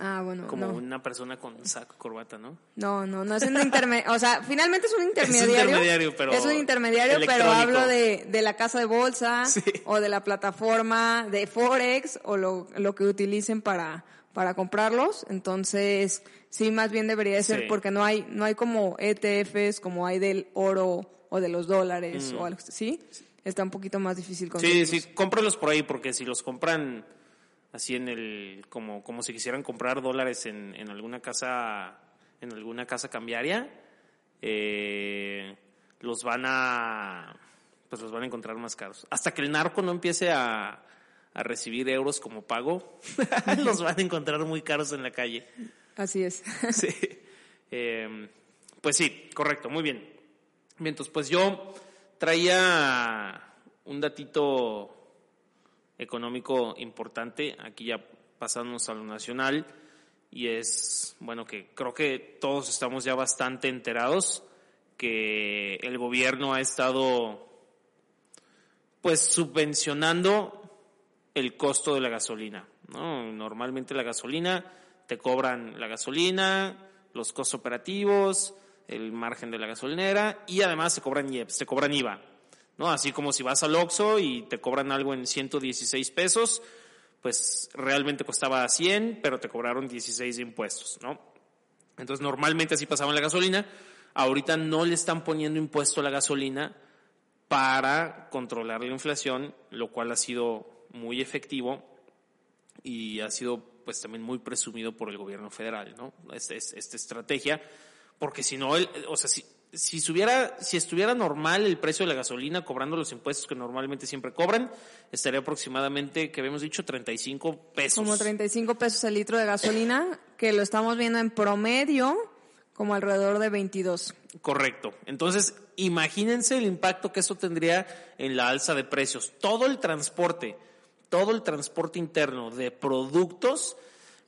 Ah, bueno, como no. una persona con saco, corbata, ¿no? No, no, no es un intermediario, o sea, finalmente (laughs) es un intermediario. intermediario, pero Es un intermediario, pero hablo de, de la casa de bolsa (laughs) Sí. o de la plataforma de Forex o lo, lo que utilicen para, para comprarlos. Entonces, sí, más bien debería de ser Sí. porque no hay, no hay como ETFs como hay del oro o de los dólares Mm. o algo, ¿sí? Está un poquito más difícil Sí, conseguirlos. sí, cómpralos por ahí, porque si los compran así en el, como, como si quisieran comprar dólares en, en alguna casa, en alguna casa cambiaria, eh, los van a, pues los van a encontrar más caros. Hasta que el narco no empiece a, a recibir euros como pago, (laughs) los van a encontrar muy caros en la calle. Así es. (laughs) Sí. Eh, pues sí, correcto, muy bien. Bien, entonces, pues yo traía un datito económico importante, aquí ya pasamos a lo nacional, y es, bueno, que creo que todos estamos ya bastante enterados que el gobierno ha estado, pues, subvencionando el costo de la gasolina, ¿no? Normalmente la gasolina, te cobran la gasolina, los costos operativos, el margen de la gasolinera y además te cobran IEPS, te cobran IVA, ¿no? Así como si vas al Oxxo y te cobran algo en 116 pesos, pues realmente costaba 100, pero te cobraron 16 de impuestos, ¿no? Entonces normalmente así pasaba en la gasolina, ahorita no le están poniendo impuesto a la gasolina para controlar la inflación, lo cual ha sido muy efectivo y ha sido pues también muy presumido por el gobierno federal, ¿no? Esta, es- esta estrategia, porque si no, el- o sea, si, si, estuviera, si estuviera normal el precio de la gasolina cobrando los impuestos que normalmente siempre cobran, estaría aproximadamente, que habíamos dicho, 35 pesos. Como 35 pesos el litro de gasolina, (laughs) que lo estamos viendo en promedio como alrededor de 22. Correcto. Entonces, imagínense el impacto que eso tendría en la alza de precios. Todo el transporte, todo el transporte interno de productos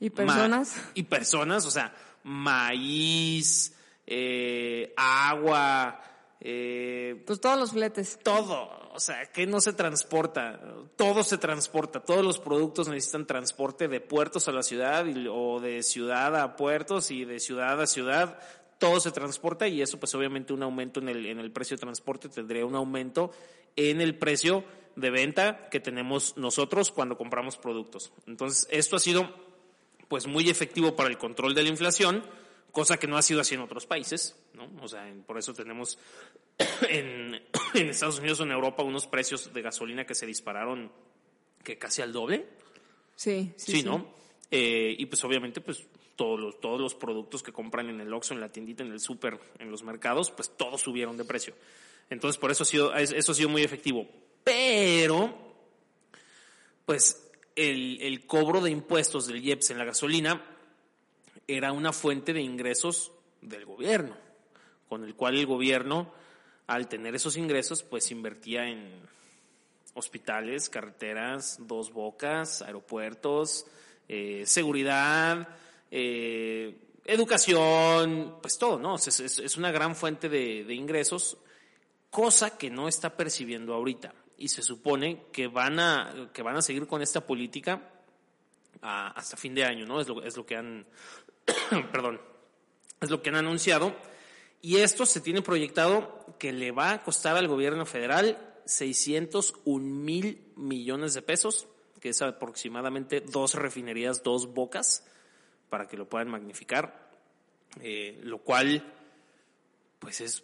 ¿Y personas? Y personas, o sea, maíz, eh, agua, eh, Pues todos los fletes. todo, o sea, que no se transporta, todo se transporta, todos los productos necesitan transporte de puertos a la ciudad y- o de ciudad a puertos y de ciudad a ciudad, todo se transporta y eso pues obviamente un aumento en el, en el precio de transporte tendría un aumento en el precio de venta que tenemos nosotros cuando compramos productos. Entonces, esto ha sido pues muy efectivo para el control de la inflación, cosa que no ha sido así en otros países, ¿no? O sea, en- por eso tenemos (coughs) en, (coughs) en Estados Unidos o en Europa unos precios de gasolina que se dispararon que casi al doble, Sí, sí. sí, ¿no? Eh, y pues obviamente pues todos los, todos los productos que compran en el Oxxo, en la tiendita, en el súper, en los mercados, pues todos subieron de precio. Entonces por eso ha sido, es- eso ha sido muy efectivo. Pero, pues el, el cobro de impuestos del IEPS en la gasolina era una fuente de ingresos del gobierno, con el cual el gobierno, al tener esos ingresos, pues invertía en hospitales, carreteras, dos bocas, aeropuertos, eh, seguridad, eh, educación, pues todo, ¿no? Es, una gran fuente de, de ingresos, cosa que no está percibiendo ahorita. Y se supone que van a, que van a seguir con esta política a- hasta fin de año, ¿no? Es lo, es lo que han, (coughs) perdón, es lo que han anunciado. Y esto se tiene proyectado que le va a costar al gobierno federal 601 mil millones de pesos, que es aproximadamente dos refinerías, dos bocas, para que lo puedan magnificar, eh, lo cual, pues es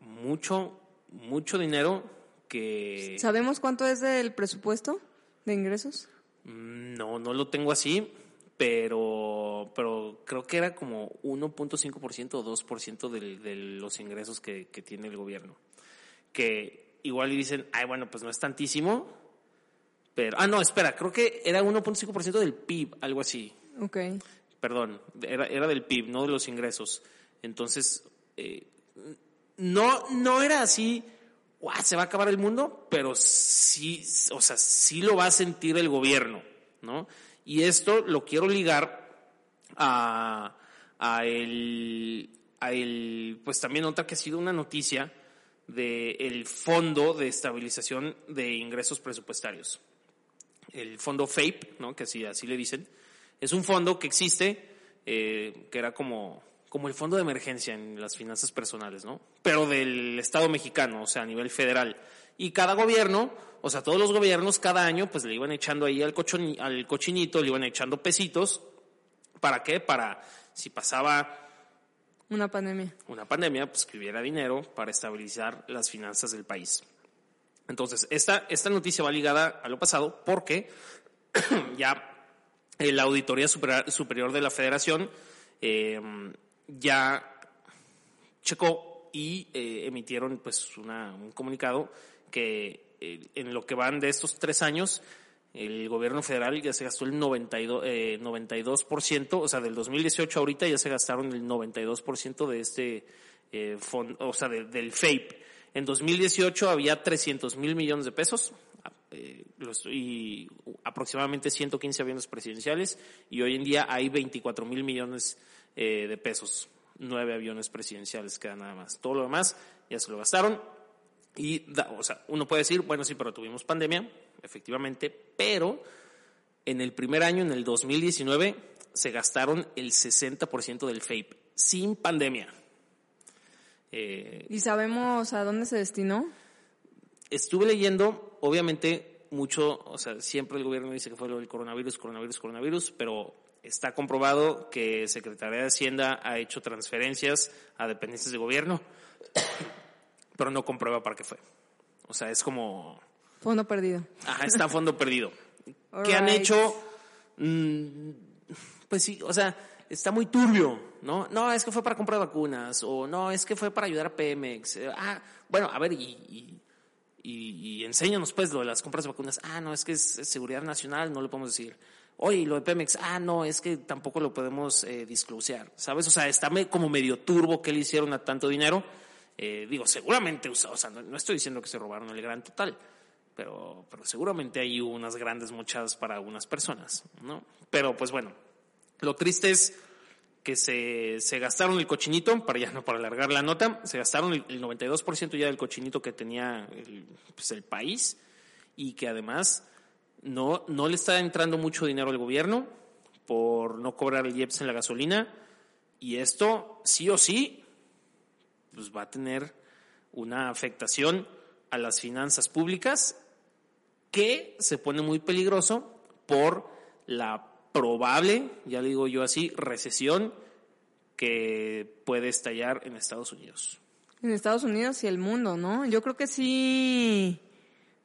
mucho, mucho dinero que... ¿Sabemos cuánto es del presupuesto de ingresos? Mm, No, no lo tengo así, pero, pero creo que era como 1.5% o 2% del- de los ingresos que, que tiene el gobierno. Que igual y dicen, ay, bueno, pues no es tantísimo, pero, ah, no, espera, creo que era 1.5% del PIB, algo así. Ok. Perdón, era, era del PIB, no de los ingresos. Entonces, eh, no, no era así, "Guau, se va a acabar el mundo, pero sí, o sea, sí lo va a sentir el gobierno, ¿no? Y esto lo quiero ligar a, a el, a el, pues también otra que ha sido una noticia del Fondo de Estabilización de Ingresos Presupuestarios. El fondo FAPE, ¿no? que así, así le dicen, es un fondo que existe, eh, que era como, como el fondo de emergencia en las finanzas personales, ¿no? Pero del Estado mexicano, o sea, a nivel federal. Y cada gobierno, o sea, todos los gobiernos cada año, pues le iban echando ahí al, cochoni- al cochinito, le iban echando pesitos. ¿Para qué? Para, si pasaba Una pandemia. una pandemia, pues que hubiera dinero para estabilizar las finanzas del país. Entonces, esta, esta noticia va ligada a lo pasado porque (clears throat) ya la Auditoría Superior de la Federación eh, ya checó y eh, emitieron pues una- un comunicado que eh, en lo que van de estos tres años el gobierno federal ya se gastó el 92, eh, 92%, o sea, del 2018 ahorita ya se gastaron el 92% de este eh, fondo, o sea, de- del FAPE. En 2018 había 300 mil millones de pesos eh, los- y aproximadamente 115 aviones presidenciales y hoy en día hay 24 mil millones eh, de pesos. Nueve aviones presidenciales quedan nada más. Todo lo demás ya se lo gastaron. Y, da- o sea, uno puede decir, bueno, sí, pero tuvimos pandemia, efectivamente, pero en el primer año, en el 2019, se gastaron el 60% del FAPE, sin pandemia. Eh, ¿Y sabemos a dónde se destinó? estuve leyendo, obviamente, mucho, o sea, siempre el gobierno dice que fue lo del coronavirus, coronavirus, coronavirus, pero está comprobado que Secretaría de Hacienda ha hecho transferencias a dependencias de gobierno, pero no comprueba para qué fue. O sea, es como, Fondo perdido. Ajá, está fondo (laughs) perdido. ¿Qué han hecho? Mm, pues sí, o sea, está muy turbio, ¿no? No, es que fue para comprar vacunas, o no, es que fue para ayudar a Pemex. Eh, Ah, bueno, a ver, y, y, y- y enséñanos pues lo de las compras de vacunas. Ah, no, es que es, es seguridad nacional, no lo podemos decir. Oye, lo de Pemex, ah, no, es que tampoco lo podemos eh, disclosar, ¿sabes? O sea, está me- como medio turbo que le hicieron a tanto dinero. Eh, digo, seguramente, o sea, no, no estoy diciendo que se robaron el gran total, pero, pero seguramente hay unas grandes mochadas para algunas personas, ¿no? Pero pues bueno, lo triste es que se, se gastaron el cochinito, para ya no para alargar la nota, se gastaron el, 92% ya del cochinito que tenía el, pues el país y que además no, no le está entrando mucho dinero al gobierno por no cobrar el IEPS en la gasolina y esto sí o sí pues va a tener una afectación a las finanzas públicas que se pone muy peligroso por la probable, ya digo yo así, recesión que puede estallar en Estados Unidos. En Estados Unidos y el mundo, ¿no? Yo creo que sí,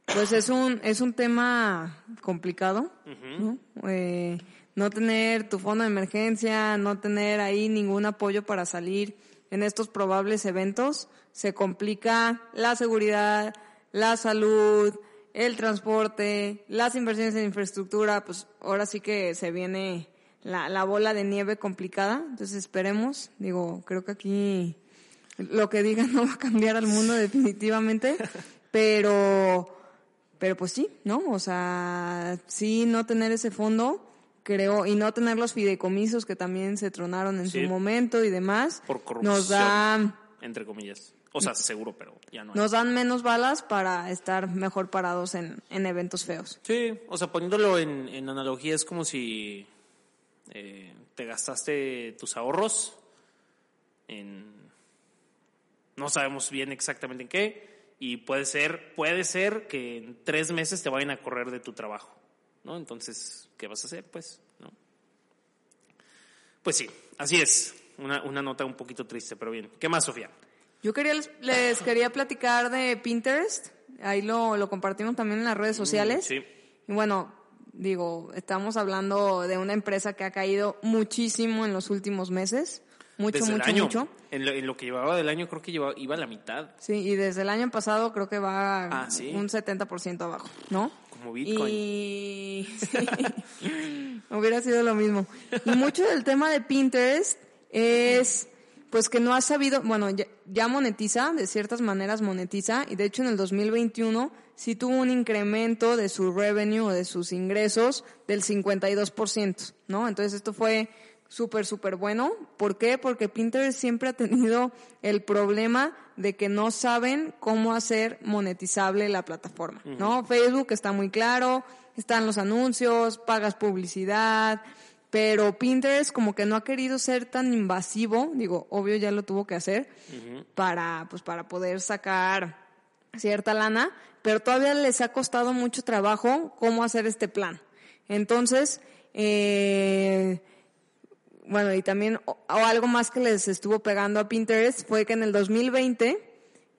pues es un, es un tema complicado, ¿no? Eh, no tener tu fondo de emergencia, no tener ahí ningún apoyo para salir en estos probables eventos, se complica la seguridad, la salud, el transporte, las inversiones en infraestructura, pues ahora sí que se viene la, la bola de nieve complicada. Entonces esperemos, digo, creo que aquí lo que digan (laughs) no va a cambiar al mundo definitivamente, pero, pero pues sí, ¿no? O sea, sí no tener ese fondo, creo, y no tener los fideicomisos que también se tronaron en su momento y demás, Por corrupción, nos da, entre comillas o sea, seguro, pero ya no. Nos dan menos balas para estar mejor parados en, en eventos feos. Sí, o sea, poniéndolo en, en analogía, es como si eh, te gastaste tus ahorros en. No sabemos bien exactamente en qué, y puede ser, puede ser que en tres meses te vayan a correr de tu trabajo, ¿no? Entonces, ¿qué vas a hacer? Pues, ¿no? Pues sí, así es. Una, una nota un poquito triste, pero bien. ¿Qué más, Sofía? Yo quería, les, quería platicar de Pinterest. Ahí lo, lo compartimos también en las redes mm, sociales. Sí. Y bueno, digo, estamos hablando de una empresa que ha caído muchísimo en los últimos meses. Mucho, mucho, mucho. En lo, que llevaba del año creo que llevaba, iba a la mitad. Sí, y desde el año pasado creo que va ah, un 70% abajo, ¿no? Como Bitcoin. Y (laughs) (laughs) hubiera sido lo mismo. Y mucho del tema de Pinterest es pues que no ha sabido, bueno, ya, monetiza, de ciertas maneras monetiza, y de hecho en el 2021 sí tuvo un incremento de su revenue o de sus ingresos del 52%, ¿no? Entonces esto fue súper, súper bueno. ¿Por qué? Porque Pinterest siempre ha tenido el problema de que no saben cómo hacer monetizable la plataforma, ¿no? Facebook está muy claro, están los anuncios, pagas publicidad, pero Pinterest como que no ha querido ser tan invasivo, digo, obvio ya lo tuvo que hacer para pues para poder sacar cierta lana, pero todavía les ha costado mucho trabajo cómo hacer este plan. Entonces, eh, bueno, y también o, algo más que les estuvo pegando a Pinterest fue que en el 2020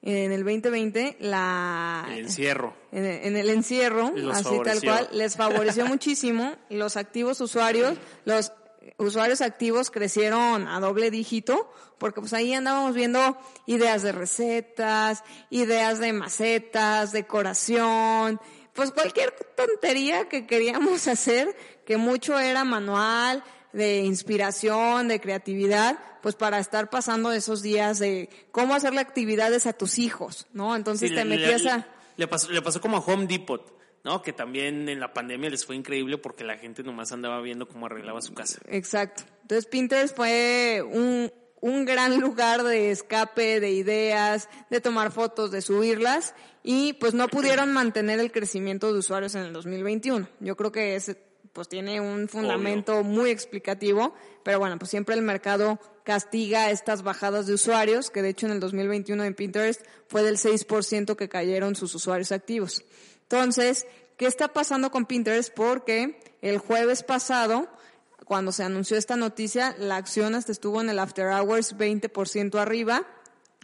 en el 2020 la el encierro. en, el encierro así tal cual les favoreció (laughs) muchísimo. Los activos usuarios los usuarios activos crecieron a doble dígito porque pues ahí andábamos viendo ideas de recetas ideas de macetas decoración pues cualquier tontería que queríamos (laughs) hacer que mucho era manual de inspiración, de creatividad, pues para estar pasando esos días de cómo hacerle actividades a tus hijos, ¿no? Entonces te metías a... Le pasó, le pasó como a Home Depot. ¿no? Que también en la pandemia les fue increíble porque la gente nomás andaba viendo cómo arreglaba su casa. Exacto. Entonces Pinterest fue un, un gran lugar de escape de ideas, de tomar fotos, de subirlas y pues no pudieron mantener el crecimiento de usuarios en el 2021. Yo creo que es pues tiene un fundamento muy explicativo, pero bueno, pues siempre el mercado castiga estas bajadas de usuarios, que de hecho en el 2021 en Pinterest fue del 6% que cayeron sus usuarios activos. Entonces, ¿qué está pasando con Pinterest? Porque el jueves pasado, cuando se anunció esta noticia, la acción hasta estuvo en el After Hours 20% arriba,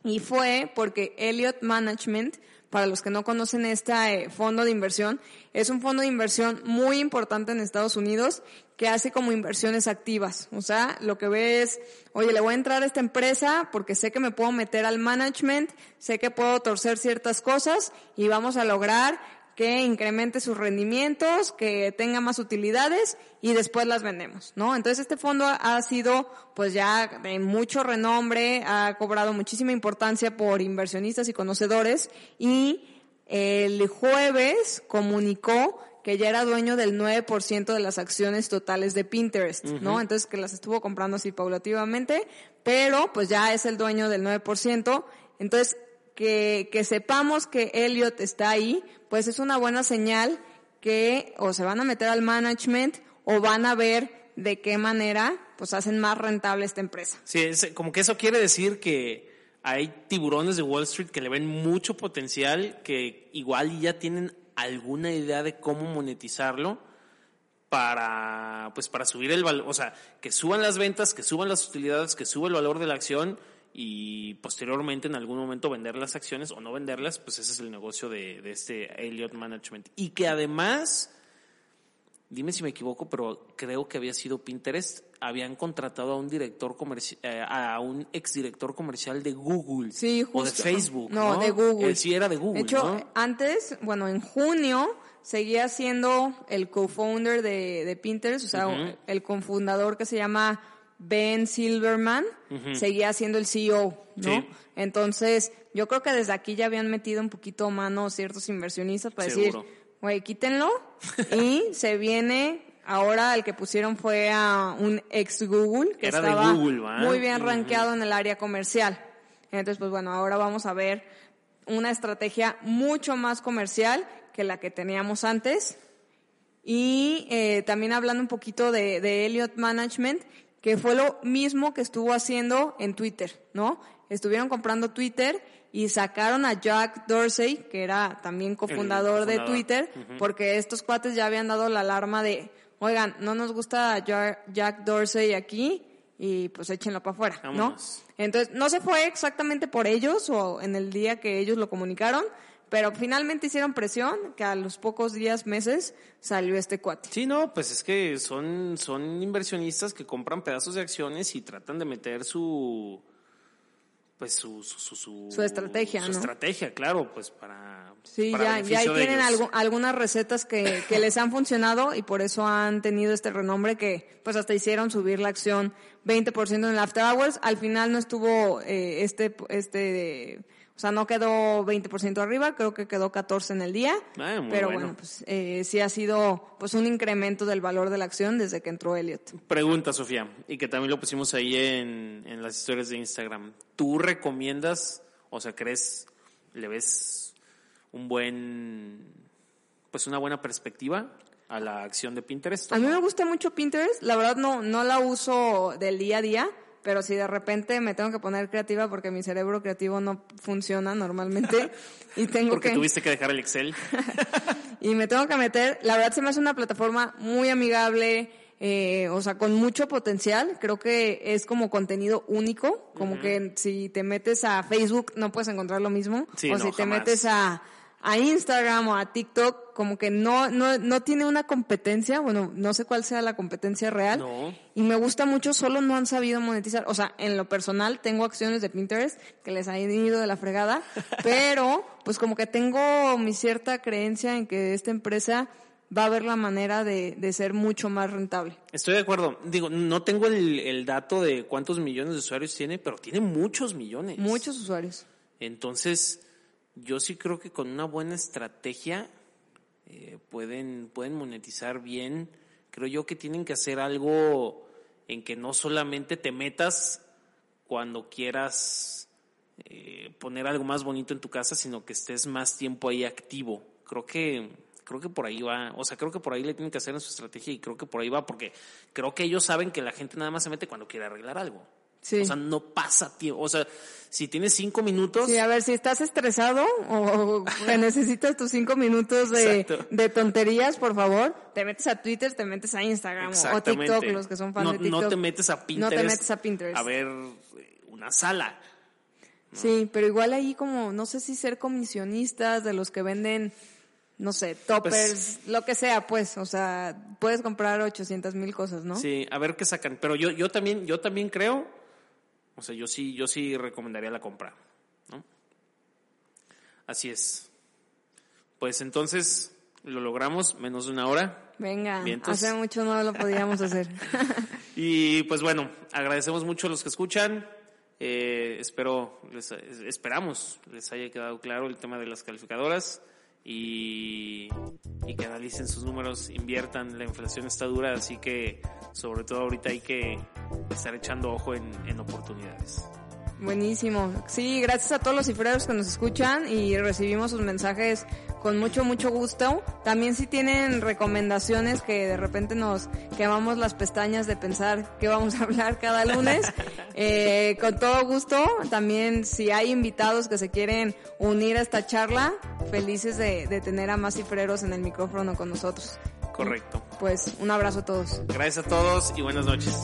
y fue porque Elliott Management para los que no conocen este fondo de inversión, es un fondo de inversión muy importante en Estados Unidos que hace como inversiones activas. O sea, lo que ve es, oye, le voy a entrar a esta empresa porque sé que me puedo meter al management, sé que puedo torcer ciertas cosas y vamos a lograr que incremente sus rendimientos, que tenga más utilidades y después las vendemos, ¿no? Entonces este fondo ha sido pues ya de mucho renombre, ha cobrado muchísima importancia por inversionistas y conocedores y el jueves comunicó que ya era dueño del 9% de las acciones totales de Pinterest, ¿no? Entonces que las estuvo comprando así paulativamente, pero pues ya es el dueño del 9%. Entonces, que, que sepamos que Elliot está ahí, pues es una buena señal que o se van a meter al management o van a ver de qué manera pues hacen más rentable esta empresa. Sí, es, como que eso quiere decir que hay tiburones de Wall Street que le ven mucho potencial, que igual ya tienen alguna idea de cómo monetizarlo para pues para subir el valor, o sea, que suban las ventas, que suban las utilidades, que suba el valor de la acción y posteriormente en algún momento vender las acciones o no venderlas, pues ese es el negocio de, de este Elliott Management. Y que además dime si me equivoco, pero creo que había sido Pinterest, habían contratado a un director comercial, eh, a un exdirector comercial de Google sí, justo. o de Facebook. No, de Google. Él sí era de Google. De hecho, antes, bueno, en junio seguía siendo el co-founder de, de, Pinterest, o sea, el cofundador que se llama Ben Silverman, seguía siendo el CEO, ¿no? Sí. Entonces, yo creo que desde aquí ya habían metido un poquito mano ciertos inversionistas para decir, güey, quítenlo. (laughs) y se viene, ahora el que pusieron fue a un ex Google, que estaba muy bien rankeado en el área comercial. Entonces, pues bueno, ahora vamos a ver una estrategia mucho más comercial que la que teníamos antes. Y eh, también hablando un poquito de, de Elliot Management, que fue lo mismo que estuvo haciendo en Twitter, ¿no? Estuvieron comprando Twitter y sacaron a Jack Dorsey, que era también cofundador, de Twitter, porque estos cuates ya habían dado la alarma de, oigan, no nos gusta Jack Dorsey aquí y pues échenlo para afuera, ¿no? Entonces, no se fue exactamente por ellos o en el día que ellos lo comunicaron, pero finalmente hicieron presión que a los pocos días, meses, salió este cuate. Sí, no, pues es que son, son inversionistas que compran pedazos de acciones y tratan de meter su pues su su, su, su estrategia, su estrategia, claro, pues para sí ya ya ahí tienen algo, algunas recetas que, que les han funcionado y por eso han tenido este renombre que pues hasta hicieron subir la acción 20% en el after hours. Al final no estuvo eh, este este o sea, no quedó 20% arriba, creo que quedó 14 en el día. Ah, pero bueno, pues eh, sí ha sido pues un incremento del valor de la acción desde que entró Elliot. Pregunta, Sofía, y que también lo pusimos ahí en, en las historias de Instagram. ¿Tú recomiendas, o sea, crees, le ves un buen, pues una buena perspectiva a la acción de Pinterest? A mí me gusta mucho Pinterest, la verdad no, no la uso del día a día pero si de repente me tengo que poner creativa porque mi cerebro creativo no funciona normalmente (laughs) y tengo porque que... tuviste que dejar el Excel. (laughs) y me tengo que meter, la verdad se me hace una plataforma muy amigable, eh, o sea, con mucho potencial. Creo que es como contenido único, como que si te metes a Facebook no puedes encontrar lo mismo. o si te metes a a Instagram o a TikTok, como que no, no, no tiene una competencia, bueno, no sé cuál sea la competencia real. Y me gusta mucho, solo no han sabido monetizar. O sea, en lo personal tengo acciones de Pinterest que les han ido de la fregada, (laughs) pero pues como que tengo mi cierta creencia en que esta empresa va a haber la manera de, de, ser mucho más rentable. Estoy de acuerdo. Digo, no tengo el, el, dato de cuántos millones de usuarios tiene, pero tiene muchos millones. Muchos usuarios. Entonces, yo sí creo que con una buena estrategia eh, pueden, pueden monetizar bien. Creo yo que tienen que hacer algo en que no solamente te metas cuando quieras eh, poner algo más bonito en tu casa, sino que estés más tiempo ahí activo. Creo que creo que por ahí va, o sea, creo que por ahí le tienen que hacer en su estrategia y creo que por ahí va porque creo que ellos saben que la gente nada más se mete cuando quiere arreglar algo. O sea, no pasa tiempo. O sea, si tienes cinco minutos. Sí, a ver, si estás estresado o (laughs) necesitas tus cinco minutos de, de, tonterías, por favor, te metes a Twitter, te metes a Instagram o TikTok, los que son fans no, de TikTok. No te metes a Pinterest. No te metes a Pinterest. A ver una sala. Sí, pero igual ahí como, no sé si ser comisionistas de los que venden no sé, toppers, pues, lo que sea, pues, o sea, puedes comprar 800 mil cosas, ¿no? Sí, a ver qué sacan. Pero yo, yo también, yo también creo o sea, yo sí, yo sí recomendaría la compra, ¿no? Así es. Pues entonces lo logramos menos de una hora. Venga, hace mucho no lo podíamos hacer. (laughs) y pues bueno, agradecemos mucho a los que escuchan. Eh, espero, les, esperamos les haya quedado claro el tema de las calificadoras. Y, y que analicen sus números, inviertan, la inflación está dura, así que sobre todo ahorita hay que estar echando ojo en, en oportunidades. Buenísimo. Sí, gracias a todos los cifreros que nos escuchan y recibimos sus mensajes con mucho, mucho gusto. También si tienen recomendaciones que de repente nos quemamos las pestañas de pensar qué vamos a hablar cada lunes, (laughs) eh, con todo gusto. También si hay invitados que se quieren unir a esta charla, felices de, de tener a más cifreros en el micrófono con nosotros. Correcto. Pues un abrazo a todos. Gracias a todos y buenas noches.